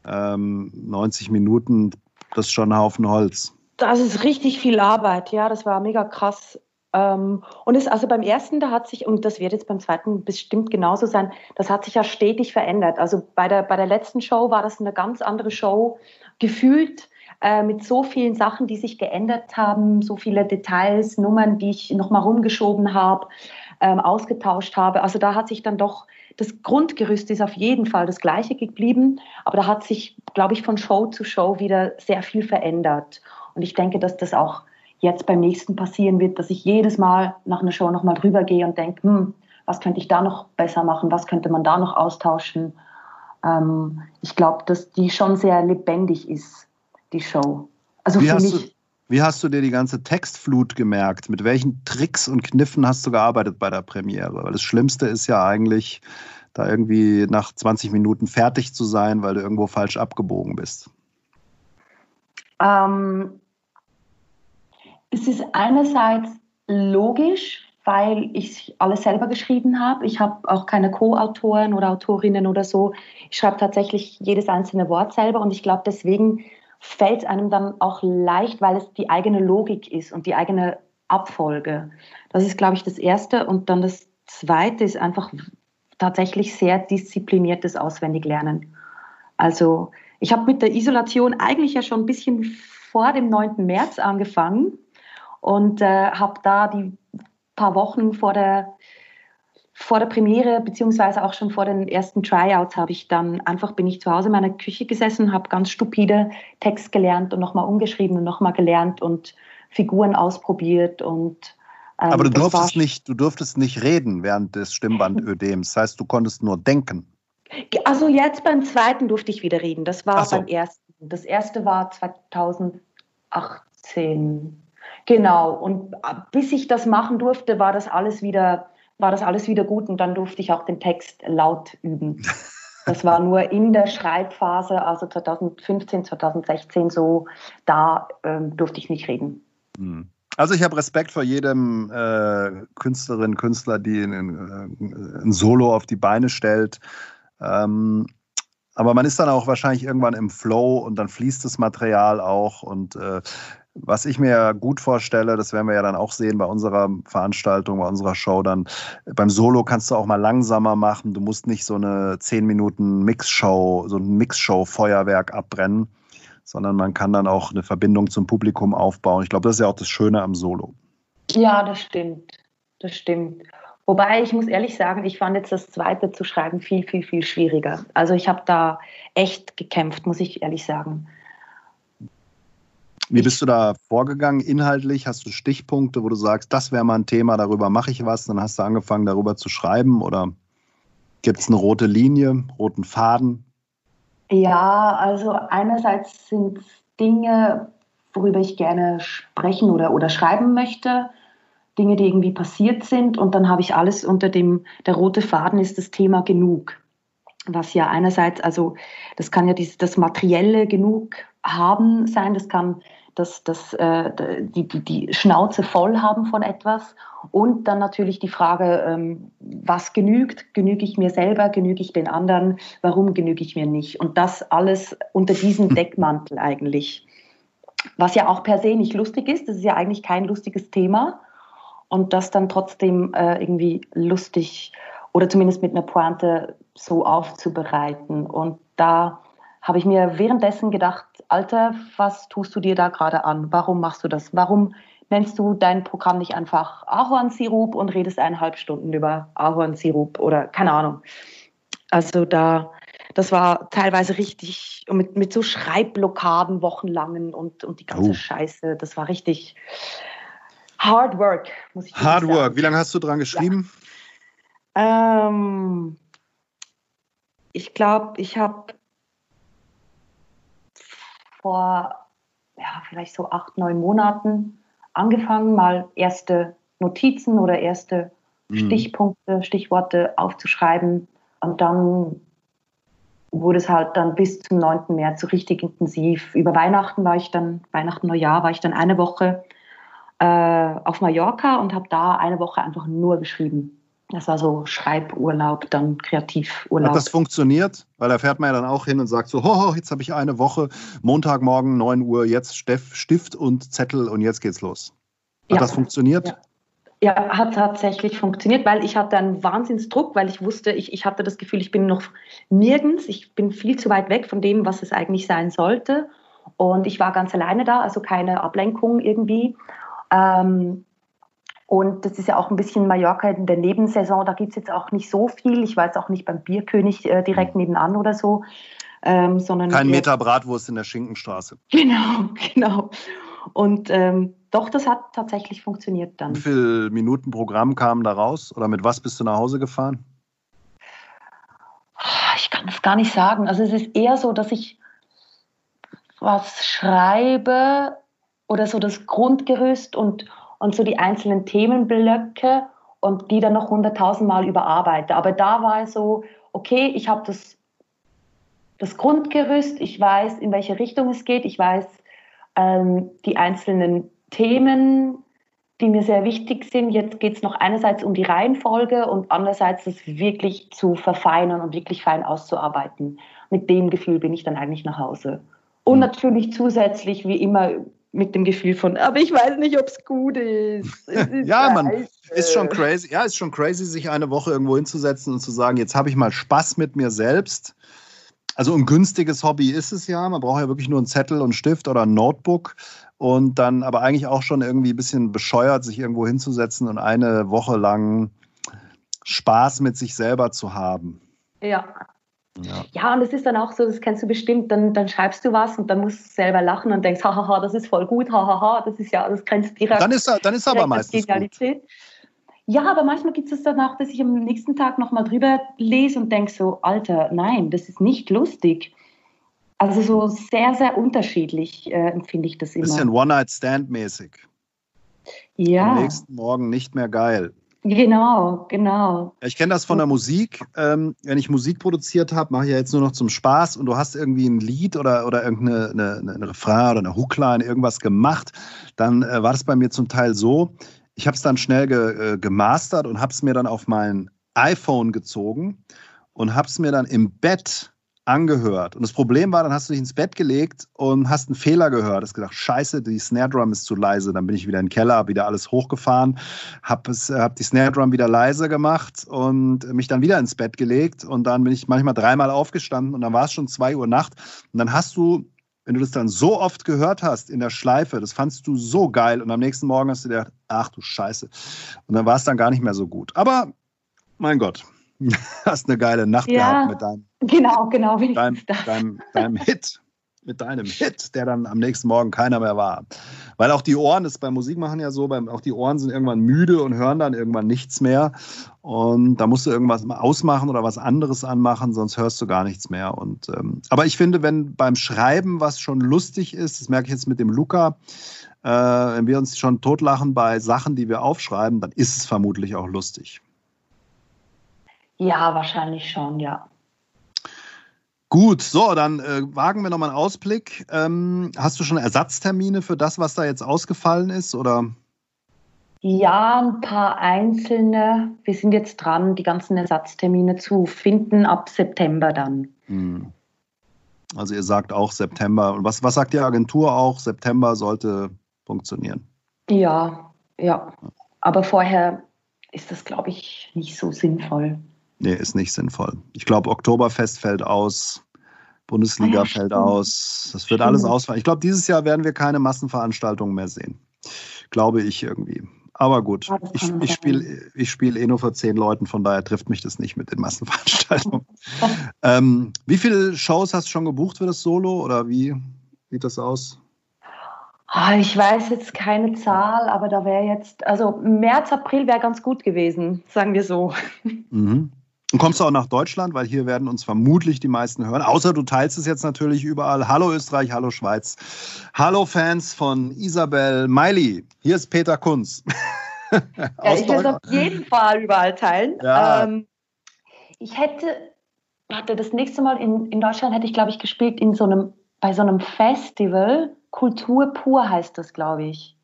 Ähm, 90 Minuten, das ist schon ein Haufen Holz. Das ist richtig viel Arbeit, ja, das war mega krass. Ähm, und es, also beim ersten, da hat sich, und das wird jetzt beim zweiten bestimmt genauso sein, das hat sich ja stetig verändert. Also bei der, bei der letzten Show war das eine ganz andere Show, gefühlt äh, mit so vielen Sachen, die sich geändert haben, so viele Details, Nummern, die ich nochmal rumgeschoben habe, ähm, ausgetauscht habe. Also da hat sich dann doch das Grundgerüst ist auf jeden Fall das gleiche geblieben, aber da hat sich, glaube ich, von Show zu Show wieder sehr viel verändert. Und ich denke, dass das auch jetzt beim nächsten passieren wird, dass ich jedes Mal nach einer Show nochmal drüber gehe und denke, hm, was könnte ich da noch besser machen, was könnte man da noch austauschen. Ähm, ich glaube, dass die schon sehr lebendig ist, die Show. Also Wie für mich. Wie hast du dir die ganze Textflut gemerkt? Mit welchen Tricks und Kniffen hast du gearbeitet bei der Premiere? Weil das Schlimmste ist ja eigentlich, da irgendwie nach 20 Minuten fertig zu sein, weil du irgendwo falsch abgebogen bist. Ähm, es ist einerseits logisch, weil ich alles selber geschrieben habe. Ich habe auch keine Co-Autoren oder Autorinnen oder so. Ich schreibe tatsächlich jedes einzelne Wort selber und ich glaube, deswegen fällt einem dann auch leicht, weil es die eigene Logik ist und die eigene Abfolge. Das ist, glaube ich, das Erste. Und dann das Zweite ist einfach tatsächlich sehr diszipliniertes Auswendiglernen. Also ich habe mit der Isolation eigentlich ja schon ein bisschen vor dem 9. März angefangen und äh, habe da die paar Wochen vor der vor der Premiere beziehungsweise auch schon vor den ersten Tryouts habe ich dann einfach bin ich zu Hause in meiner Küche gesessen, habe ganz stupide Text gelernt und nochmal umgeschrieben und nochmal gelernt und Figuren ausprobiert und ähm, aber du durftest nicht, du durftest nicht reden während des Stimmbandödems. Das heißt, du konntest nur denken. Also jetzt beim zweiten durfte ich wieder reden. Das war so. beim ersten. Das erste war 2018. Genau. Und bis ich das machen durfte, war das alles wieder war das alles wieder gut und dann durfte ich auch den Text laut üben. Das war nur in der Schreibphase, also 2015, 2016 so, da ähm, durfte ich nicht reden. Hm. Also ich habe Respekt vor jedem äh, Künstlerin, Künstler, die ein, äh, ein, Solo auf die Beine stellt. Ähm, aber man ist dann auch wahrscheinlich irgendwann im Flow und dann fließt das Material auch und äh, was ich mir gut vorstelle, das werden wir ja dann auch sehen bei unserer Veranstaltung, bei unserer Show dann. Beim Solo kannst du auch mal langsamer machen. Du musst nicht so eine 10 Minuten Mixshow, so ein Mixshow-Feuerwerk abbrennen, sondern man kann dann auch eine Verbindung zum Publikum aufbauen. Ich glaube, das ist ja auch das Schöne am Solo. Ja, das stimmt. Das stimmt. Wobei ich muss ehrlich sagen, ich fand jetzt das zweite zu schreiben viel, viel, viel schwieriger. Also ich habe da echt gekämpft, muss ich ehrlich sagen. Wie bist du da vorgegangen inhaltlich? Hast du Stichpunkte, wo du sagst, das wäre mal ein Thema, darüber mache ich was? Dann hast du angefangen, darüber zu schreiben? Oder gibt es eine rote Linie, roten Faden? Ja, also einerseits sind es Dinge, worüber ich gerne sprechen oder, oder schreiben möchte. Dinge, die irgendwie passiert sind. Und dann habe ich alles unter dem, der rote Faden ist das Thema genug. Was ja einerseits, also das kann ja dieses, das materielle genug haben sein, das kann das, das, äh, die, die, die Schnauze voll haben von etwas. Und dann natürlich die Frage, ähm, was genügt? Genüge ich mir selber? Genüge ich den anderen? Warum genüge ich mir nicht? Und das alles unter diesem Deckmantel eigentlich. Was ja auch per se nicht lustig ist. Das ist ja eigentlich kein lustiges Thema. Und das dann trotzdem äh, irgendwie lustig oder zumindest mit einer Pointe so aufzubereiten. Und da habe ich mir währenddessen gedacht, Alter, was tust du dir da gerade an? Warum machst du das? Warum nennst du dein Programm nicht einfach Ahornsirup und redest eineinhalb Stunden über Ahornsirup oder keine Ahnung. Also da, das war teilweise richtig mit, mit so Schreibblockaden wochenlangen und, und die ganze oh. Scheiße. Das war richtig hard work, muss ich Hard sagen. work. Wie lange hast du dran geschrieben? Ja. Ähm, ich glaube, ich habe vor ja, vielleicht so acht, neun Monaten angefangen, mal erste Notizen oder erste mhm. Stichpunkte, Stichworte aufzuschreiben. Und dann wurde es halt dann bis zum 9. März so richtig intensiv. Über Weihnachten war ich dann, Weihnachten, Neujahr war ich dann eine Woche äh, auf Mallorca und habe da eine Woche einfach nur geschrieben. Das war so Schreiburlaub, dann Kreativurlaub. Hat das funktioniert? Weil da fährt man ja dann auch hin und sagt so, ho, jetzt habe ich eine Woche, Montagmorgen, 9 Uhr, jetzt Stift und Zettel und jetzt geht's los. Hat ja. das funktioniert? Ja. Ja, hat tatsächlich funktioniert, weil ich hatte einen Wahnsinnsdruck, weil ich wusste, ich, ich hatte das Gefühl, ich bin noch nirgends, ich bin viel zu weit weg von dem, was es eigentlich sein sollte. Und ich war ganz alleine da, also keine Ablenkung irgendwie. Ähm, und das ist ja auch ein bisschen Mallorca in der Nebensaison, da gibt es jetzt auch nicht so viel. Ich war jetzt auch nicht beim Bierkönig äh, direkt nebenan oder so. Ähm, sondern Kein Meter Bratwurst in der Schinkenstraße. Genau, genau. Und ähm, doch, das hat tatsächlich funktioniert dann. Wie viele Minuten Programm kamen da raus? Oder mit was bist du nach Hause gefahren? Ich kann es gar nicht sagen. Also es ist eher so, dass ich was schreibe oder so das Grundgerüst und, und so die einzelnen Themenblöcke und die dann noch hunderttausend Mal überarbeite. Aber da war es so, okay, ich habe das, das Grundgerüst, ich weiß, in welche Richtung es geht, ich weiß ähm, die einzelnen Themen, die mir sehr wichtig sind. Jetzt geht es noch einerseits um die Reihenfolge und andererseits das wirklich zu verfeinern und wirklich fein auszuarbeiten. Mit dem Gefühl bin ich dann eigentlich nach Hause. Und mhm. natürlich zusätzlich, wie immer, mit dem Gefühl von, aber ich weiß nicht, ob es gut ist. ja, man ist schon crazy. Ja, ist schon crazy, sich eine Woche irgendwo hinzusetzen und zu sagen, jetzt habe ich mal Spaß mit mir selbst. Also ein günstiges Hobby ist es ja. Man braucht ja wirklich nur einen Zettel und einen Stift oder ein Notebook und dann aber eigentlich auch schon irgendwie ein bisschen bescheuert, sich irgendwo hinzusetzen und eine Woche lang Spaß mit sich selber zu haben. Ja. Ja. ja, und es ist dann auch so, das kennst du bestimmt, dann, dann schreibst du was und dann musst du selber lachen und denkst, hahaha, das ist voll gut, hahaha, das ist ja, das grenzt direkt. Dann ist, dann ist aber meistens Genialität. Gut. Ja, aber manchmal gibt es dann auch, dass ich am nächsten Tag nochmal drüber lese und denke so, Alter, nein, das ist nicht lustig. Also so sehr, sehr unterschiedlich äh, empfinde ich das immer. Bisschen One-Night-Stand-mäßig. Ja. Am nächsten Morgen nicht mehr geil. Genau, genau. Ich kenne das von der Musik. Ähm, wenn ich Musik produziert habe, mache ich ja jetzt nur noch zum Spaß und du hast irgendwie ein Lied oder, oder irgendeine eine, eine Refrain oder eine Hookline, irgendwas gemacht, dann äh, war das bei mir zum Teil so, ich habe es dann schnell ge, äh, gemastert und habe es mir dann auf mein iPhone gezogen und habe es mir dann im Bett angehört. Und das Problem war, dann hast du dich ins Bett gelegt und hast einen Fehler gehört. Hast gedacht, scheiße, die Snare Drum ist zu leise. Dann bin ich wieder in den Keller, habe wieder alles hochgefahren, habe hab die Snare Drum wieder leise gemacht und mich dann wieder ins Bett gelegt. Und dann bin ich manchmal dreimal aufgestanden und dann war es schon zwei Uhr Nacht. Und dann hast du wenn du das dann so oft gehört hast in der Schleife, das fandst du so geil und am nächsten Morgen hast du gedacht, ach du Scheiße. Und dann war es dann gar nicht mehr so gut. Aber mein Gott, hast eine geile Nacht ja, gehabt mit deinem, genau, genau, deinem, deinem, deinem Hit. Mit deinem Hit, der dann am nächsten Morgen keiner mehr war. Weil auch die Ohren, das ist beim Musikmachen ja so, beim, auch die Ohren sind irgendwann müde und hören dann irgendwann nichts mehr. Und da musst du irgendwas ausmachen oder was anderes anmachen, sonst hörst du gar nichts mehr. Und, ähm, aber ich finde, wenn beim Schreiben was schon lustig ist, das merke ich jetzt mit dem Luca, äh, wenn wir uns schon totlachen bei Sachen, die wir aufschreiben, dann ist es vermutlich auch lustig. Ja, wahrscheinlich schon, ja. Gut, so, dann äh, wagen wir nochmal einen Ausblick. Ähm, hast du schon Ersatztermine für das, was da jetzt ausgefallen ist? Oder? Ja, ein paar einzelne. Wir sind jetzt dran, die ganzen Ersatztermine zu finden ab September dann. Hm. Also ihr sagt auch September. Und was, was sagt die Agentur auch? September sollte funktionieren. Ja, ja. Aber vorher ist das, glaube ich, nicht so sinnvoll. Nee, ist nicht sinnvoll. Ich glaube, Oktoberfest fällt aus, Bundesliga ah, ja, fällt aus. Das wird alles ausfallen. Ich glaube, dieses Jahr werden wir keine Massenveranstaltungen mehr sehen. Glaube ich irgendwie. Aber gut, ja, ich, ich spiele ich spiel eh nur vor zehn Leuten, von daher trifft mich das nicht mit den Massenveranstaltungen. ähm, wie viele Shows hast du schon gebucht für das Solo oder wie sieht das aus? Ah, ich weiß jetzt keine Zahl, aber da wäre jetzt, also März, April wäre ganz gut gewesen, sagen wir so. Mhm. Und kommst du auch nach Deutschland, weil hier werden uns vermutlich die meisten hören. Außer du teilst es jetzt natürlich überall. Hallo Österreich, hallo Schweiz. Hallo Fans von Isabel Miley. Hier ist Peter Kunz. ja, ich will es auf jeden Fall überall teilen. Ja. Ähm, ich hätte, warte, das nächste Mal in, in Deutschland hätte ich, glaube ich, gespielt in so einem, bei so einem Festival. Kultur pur heißt das, glaube ich.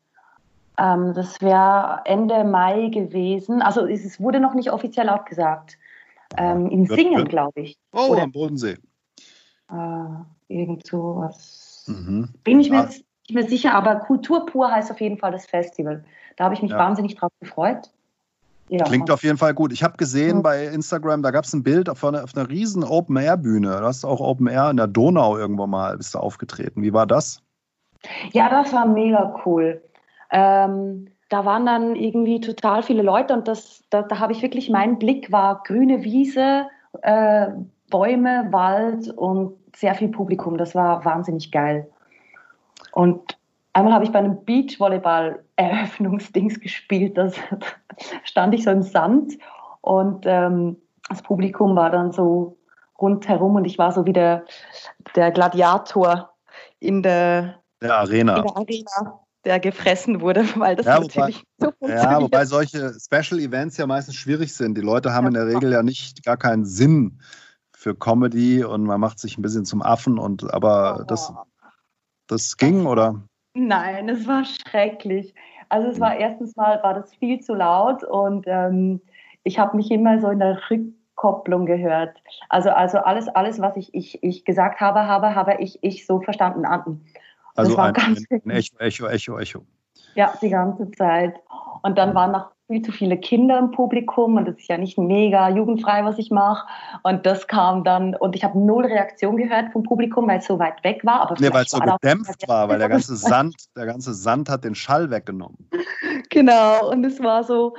Ähm, das wäre Ende Mai gewesen. Also es wurde noch nicht offiziell abgesagt ähm, in Singen, glaube ich. Oh, Oder, am Bodensee. Äh, irgend sowas. Mhm. Bin ich mir jetzt nicht mehr sicher, aber Kultur pur heißt auf jeden Fall das Festival. Da habe ich mich ja. wahnsinnig drauf gefreut. Ja. Klingt auf jeden Fall gut. Ich habe gesehen mhm. bei Instagram, da gab es ein Bild auf einer, auf einer riesen Open-Air-Bühne. Du hast auch Open-Air in der Donau irgendwo mal bist du aufgetreten. Wie war das? Ja, das war mega cool. Ähm, da waren dann irgendwie total viele Leute und das, da, da habe ich wirklich, mein Blick war grüne Wiese, äh, Bäume, Wald und sehr viel Publikum. Das war wahnsinnig geil. Und einmal habe ich bei einem Beachvolleyball-Eröffnungsdings gespielt. Da stand ich so im Sand und ähm, das Publikum war dann so rundherum und ich war so wie der, der Gladiator in der, der Arena. In der Arena der gefressen wurde, weil das ja, natürlich wobei, so Ja, wobei solche Special Events ja meistens schwierig sind. Die Leute haben ja. in der Regel ja nicht gar keinen Sinn für Comedy und man macht sich ein bisschen zum Affen und aber oh. das, das ging, oder? Nein, es war schrecklich. Also es war hm. erstens mal war das viel zu laut und ähm, ich habe mich immer so in der Rückkopplung gehört. Also, also alles, alles, was ich, ich, ich gesagt habe, habe, habe ich, ich so verstanden. Also ein, ein, Echo, Echo, Echo, Echo. Ja, die ganze Zeit. Und dann waren noch viel zu viele Kinder im Publikum und das ist ja nicht mega jugendfrei, was ich mache. Und das kam dann, und ich habe null Reaktion gehört vom Publikum, weil es so weit weg war. Aber nee, weil es so gedämpft war, weil der ganze Sand, der ganze Sand hat den Schall weggenommen. Genau, und es war so,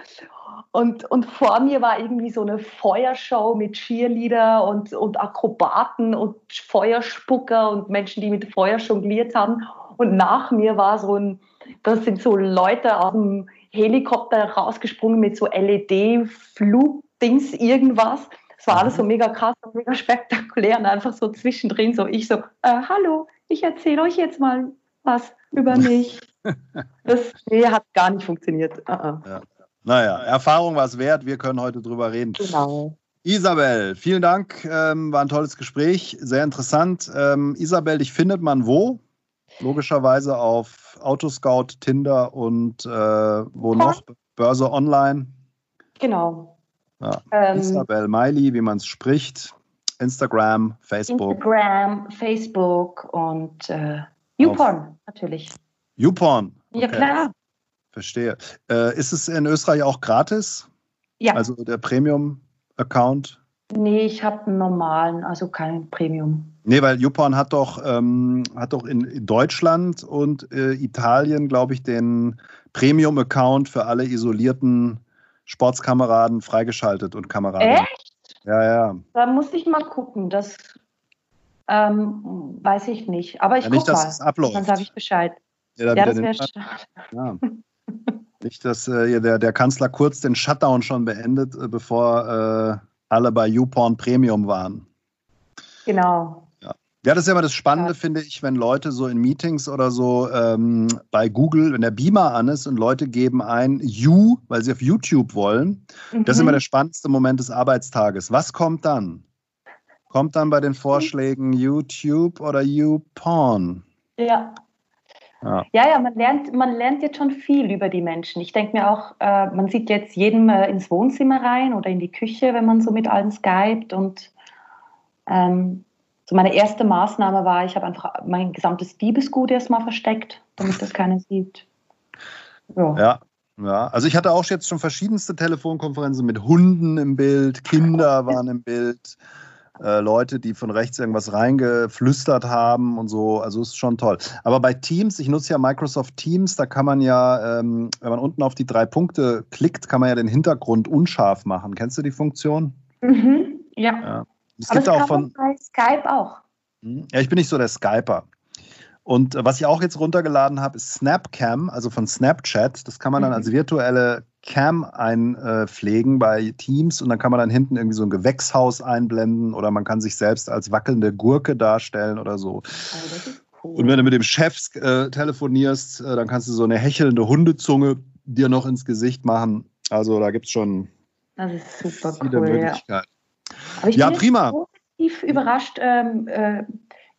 und, und vor mir war irgendwie so eine Feuershow mit Cheerleader und, und Akrobaten und Feuerspucker und Menschen, die mit Feuer jongliert haben. Und nach mir war so ein, das sind so Leute aus dem Helikopter rausgesprungen mit so LED-Flugdings, irgendwas. Es war alles so mega krass und mega spektakulär und einfach so zwischendrin so ich so, äh, hallo, ich erzähle euch jetzt mal was über mich. das nee, hat gar nicht funktioniert. Uh -uh. Ja. Naja, Erfahrung war es wert. Wir können heute drüber reden. Genau. Isabel, vielen Dank. Ähm, war ein tolles Gespräch, sehr interessant. Ähm, Isabel, dich findet man wo? Logischerweise auf Autoscout, Tinder und äh, wo ja. noch? Börse Online. Genau. Ja. Ähm, Isabel Miley, wie man es spricht. Instagram, Facebook. Instagram, Facebook und äh, YouPorn natürlich. YouPorn. Okay. Ja, klar. Verstehe. Äh, ist es in Österreich auch gratis? Ja. Also der Premium-Account? Nee, ich habe einen normalen, also keinen Premium. Nee, weil YouPorn hat doch, ähm, hat doch in Deutschland und äh, Italien, glaube ich, den Premium-Account für alle isolierten Sportskameraden freigeschaltet und Kameraden. Echt? Ja, ja. Da muss ich mal gucken. Das ähm, weiß ich nicht. Aber ich ja, nicht, guck dass mal. Dann sage ich Bescheid. Ja, ja das wäre schade. Ja. Nicht, dass äh, der, der Kanzler kurz den Shutdown schon beendet, äh, bevor äh, alle bei YouPorn Premium waren. Genau. Ja. ja, das ist ja immer das Spannende, ja. finde ich, wenn Leute so in Meetings oder so ähm, bei Google, wenn der Beamer an ist und Leute geben ein You, weil sie auf YouTube wollen. Mhm. Das ist immer mhm. der spannendste Moment des Arbeitstages. Was kommt dann? Kommt dann bei den Vorschlägen YouTube oder YouPorn? Ja. Ja. ja, ja, man lernt, man lernt jetzt schon viel über die Menschen. Ich denke mir auch, äh, man sieht jetzt jedem äh, ins Wohnzimmer rein oder in die Küche, wenn man so mit allen skypt. Und ähm, so meine erste Maßnahme war, ich habe einfach mein gesamtes Diebesgut erstmal versteckt, damit das keiner sieht. Ja. ja. Ja, also ich hatte auch jetzt schon verschiedenste Telefonkonferenzen mit Hunden im Bild, Kinder waren im Bild äh, Leute, die von rechts irgendwas reingeflüstert haben und so. Also ist schon toll. Aber bei Teams, ich nutze ja Microsoft Teams, da kann man ja, ähm, wenn man unten auf die drei Punkte klickt, kann man ja den Hintergrund unscharf machen. Kennst du die Funktion? Mhm, ja. ja. Es gibt auch von bei Skype auch. Hm? Ja, ich bin nicht so der Skyper. Und äh, was ich auch jetzt runtergeladen habe, ist Snapcam, also von Snapchat. Das kann man dann mhm. als virtuelle Cam einpflegen bei Teams und dann kann man dann hinten irgendwie so ein Gewächshaus einblenden oder man kann sich selbst als wackelnde Gurke darstellen oder so. Oh, cool. Und wenn du mit dem Chef äh, telefonierst, äh, dann kannst du so eine hechelnde Hundezunge dir noch ins Gesicht machen. Also da gibt es schon viele cool, Möglichkeiten. Ja. Aber ich ja, bin prima. positiv überrascht, ähm, äh,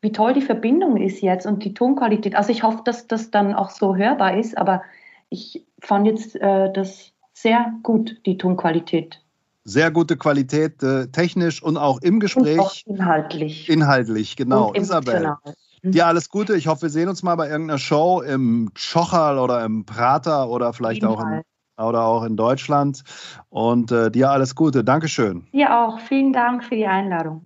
wie toll die Verbindung ist jetzt und die Tonqualität. Also ich hoffe, dass das dann auch so hörbar ist, aber ich fand jetzt äh, das sehr gut, die Tonqualität. Sehr gute Qualität, äh, technisch und auch im Gespräch. Und auch inhaltlich. Inhaltlich, genau. Isabel. Mhm. Dir alles Gute. Ich hoffe, wir sehen uns mal bei irgendeiner Show im Schocherl oder im Prater oder vielleicht auch in, oder auch in Deutschland. Und äh, dir alles Gute. Dankeschön. Dir auch. Vielen Dank für die Einladung.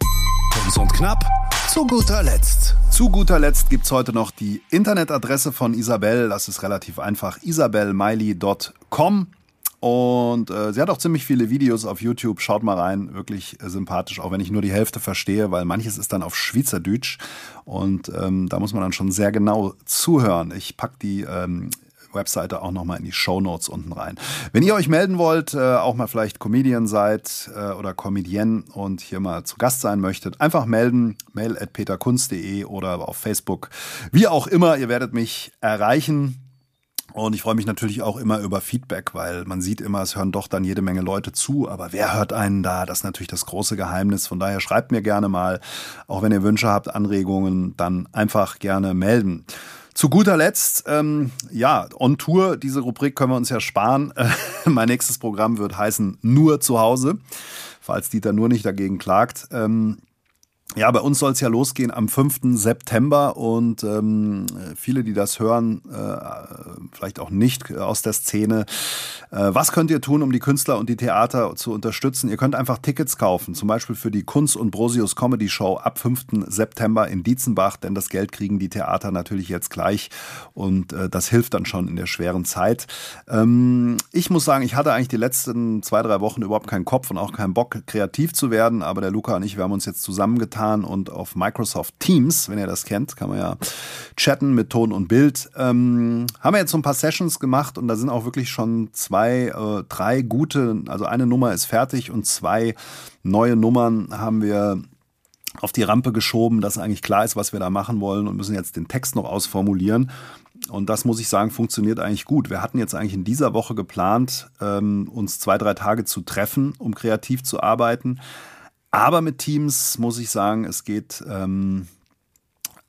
Kurz und knapp. Zu guter Letzt. Zu guter Letzt gibt es heute noch die Internetadresse von Isabel. Das ist relativ einfach. isabelmiley.com. Und äh, sie hat auch ziemlich viele Videos auf YouTube. Schaut mal rein, wirklich äh, sympathisch, auch wenn ich nur die Hälfte verstehe, weil manches ist dann auf Schweizerdeutsch. Und ähm, da muss man dann schon sehr genau zuhören. Ich packe die ähm, Webseite auch nochmal in die Show Notes unten rein. Wenn ihr euch melden wollt, äh, auch mal vielleicht Comedian seid äh, oder Comedienne und hier mal zu Gast sein möchtet, einfach melden, mail at peterkunst.de oder auf Facebook. Wie auch immer, ihr werdet mich erreichen. Und ich freue mich natürlich auch immer über Feedback, weil man sieht immer, es hören doch dann jede Menge Leute zu. Aber wer hört einen da? Das ist natürlich das große Geheimnis. Von daher schreibt mir gerne mal, auch wenn ihr Wünsche habt, Anregungen, dann einfach gerne melden. Zu guter Letzt, ähm, ja, on Tour, diese Rubrik können wir uns ja sparen. mein nächstes Programm wird heißen Nur zu Hause, falls Dieter nur nicht dagegen klagt. Ähm, ja, bei uns soll es ja losgehen am 5. September und ähm, viele, die das hören, äh, vielleicht auch nicht aus der Szene. Äh, was könnt ihr tun, um die Künstler und die Theater zu unterstützen? Ihr könnt einfach Tickets kaufen, zum Beispiel für die Kunst und Brosius Comedy Show ab 5. September in Dietzenbach, denn das Geld kriegen die Theater natürlich jetzt gleich und äh, das hilft dann schon in der schweren Zeit. Ähm, ich muss sagen, ich hatte eigentlich die letzten zwei, drei Wochen überhaupt keinen Kopf und auch keinen Bock, kreativ zu werden, aber der Luca und ich, wir haben uns jetzt zusammengetan getan und auf Microsoft Teams, wenn ihr das kennt, kann man ja chatten mit Ton und Bild. Ähm, haben wir jetzt so ein paar Sessions gemacht und da sind auch wirklich schon zwei, äh, drei gute, also eine Nummer ist fertig und zwei neue Nummern haben wir auf die Rampe geschoben, dass eigentlich klar ist, was wir da machen wollen und müssen jetzt den Text noch ausformulieren. Und das muss ich sagen, funktioniert eigentlich gut. Wir hatten jetzt eigentlich in dieser Woche geplant, ähm, uns zwei, drei Tage zu treffen, um kreativ zu arbeiten. Aber mit Teams muss ich sagen, es geht ähm,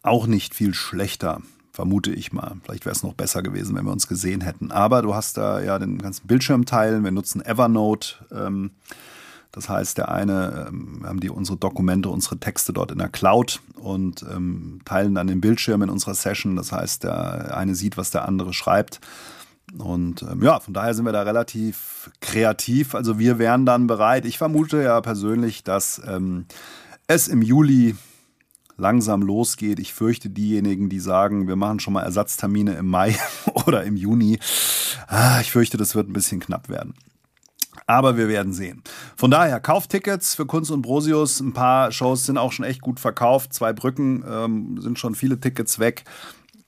auch nicht viel schlechter, vermute ich mal. Vielleicht wäre es noch besser gewesen, wenn wir uns gesehen hätten. Aber du hast da ja den ganzen Bildschirm teilen. Wir nutzen Evernote. Ähm, das heißt, der eine, ähm, haben die unsere Dokumente, unsere Texte dort in der Cloud und ähm, teilen dann den Bildschirm in unserer Session. Das heißt, der eine sieht, was der andere schreibt. Und ähm, ja, von daher sind wir da relativ kreativ. Also wir wären dann bereit. Ich vermute ja persönlich, dass ähm, es im Juli langsam losgeht. Ich fürchte diejenigen, die sagen, wir machen schon mal Ersatztermine im Mai oder im Juni. Ah, ich fürchte, das wird ein bisschen knapp werden. Aber wir werden sehen. Von daher, Kauftickets für Kunst und Brosius. Ein paar Shows sind auch schon echt gut verkauft. Zwei Brücken ähm, sind schon viele Tickets weg.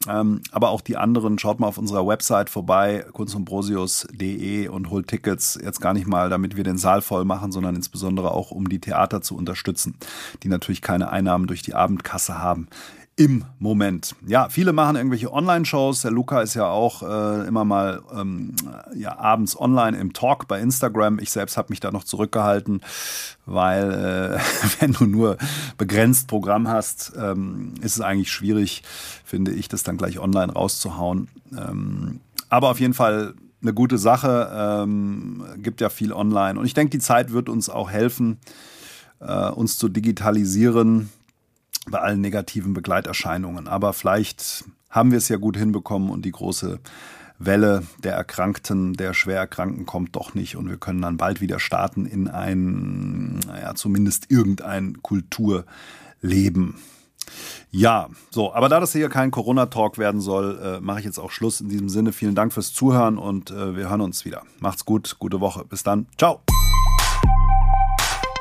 Ähm, aber auch die anderen, schaut mal auf unserer Website vorbei, kunstundbrosius.de und holt Tickets jetzt gar nicht mal, damit wir den Saal voll machen, sondern insbesondere auch, um die Theater zu unterstützen, die natürlich keine Einnahmen durch die Abendkasse haben im Moment. Ja, viele machen irgendwelche Online-Shows. Der Luca ist ja auch äh, immer mal ähm, ja, abends online im Talk bei Instagram. Ich selbst habe mich da noch zurückgehalten, weil äh, wenn du nur begrenzt Programm hast, ähm, ist es eigentlich schwierig, finde ich, das dann gleich online rauszuhauen. Ähm, aber auf jeden Fall eine gute Sache. Ähm, gibt ja viel online. Und ich denke, die Zeit wird uns auch helfen, äh, uns zu digitalisieren bei allen negativen Begleiterscheinungen. Aber vielleicht haben wir es ja gut hinbekommen und die große Welle der Erkrankten, der Schwererkrankten kommt doch nicht und wir können dann bald wieder starten in ein, naja, zumindest irgendein Kulturleben. Ja, so, aber da das hier kein Corona-Talk werden soll, äh, mache ich jetzt auch Schluss. In diesem Sinne, vielen Dank fürs Zuhören und äh, wir hören uns wieder. Macht's gut, gute Woche. Bis dann. Ciao.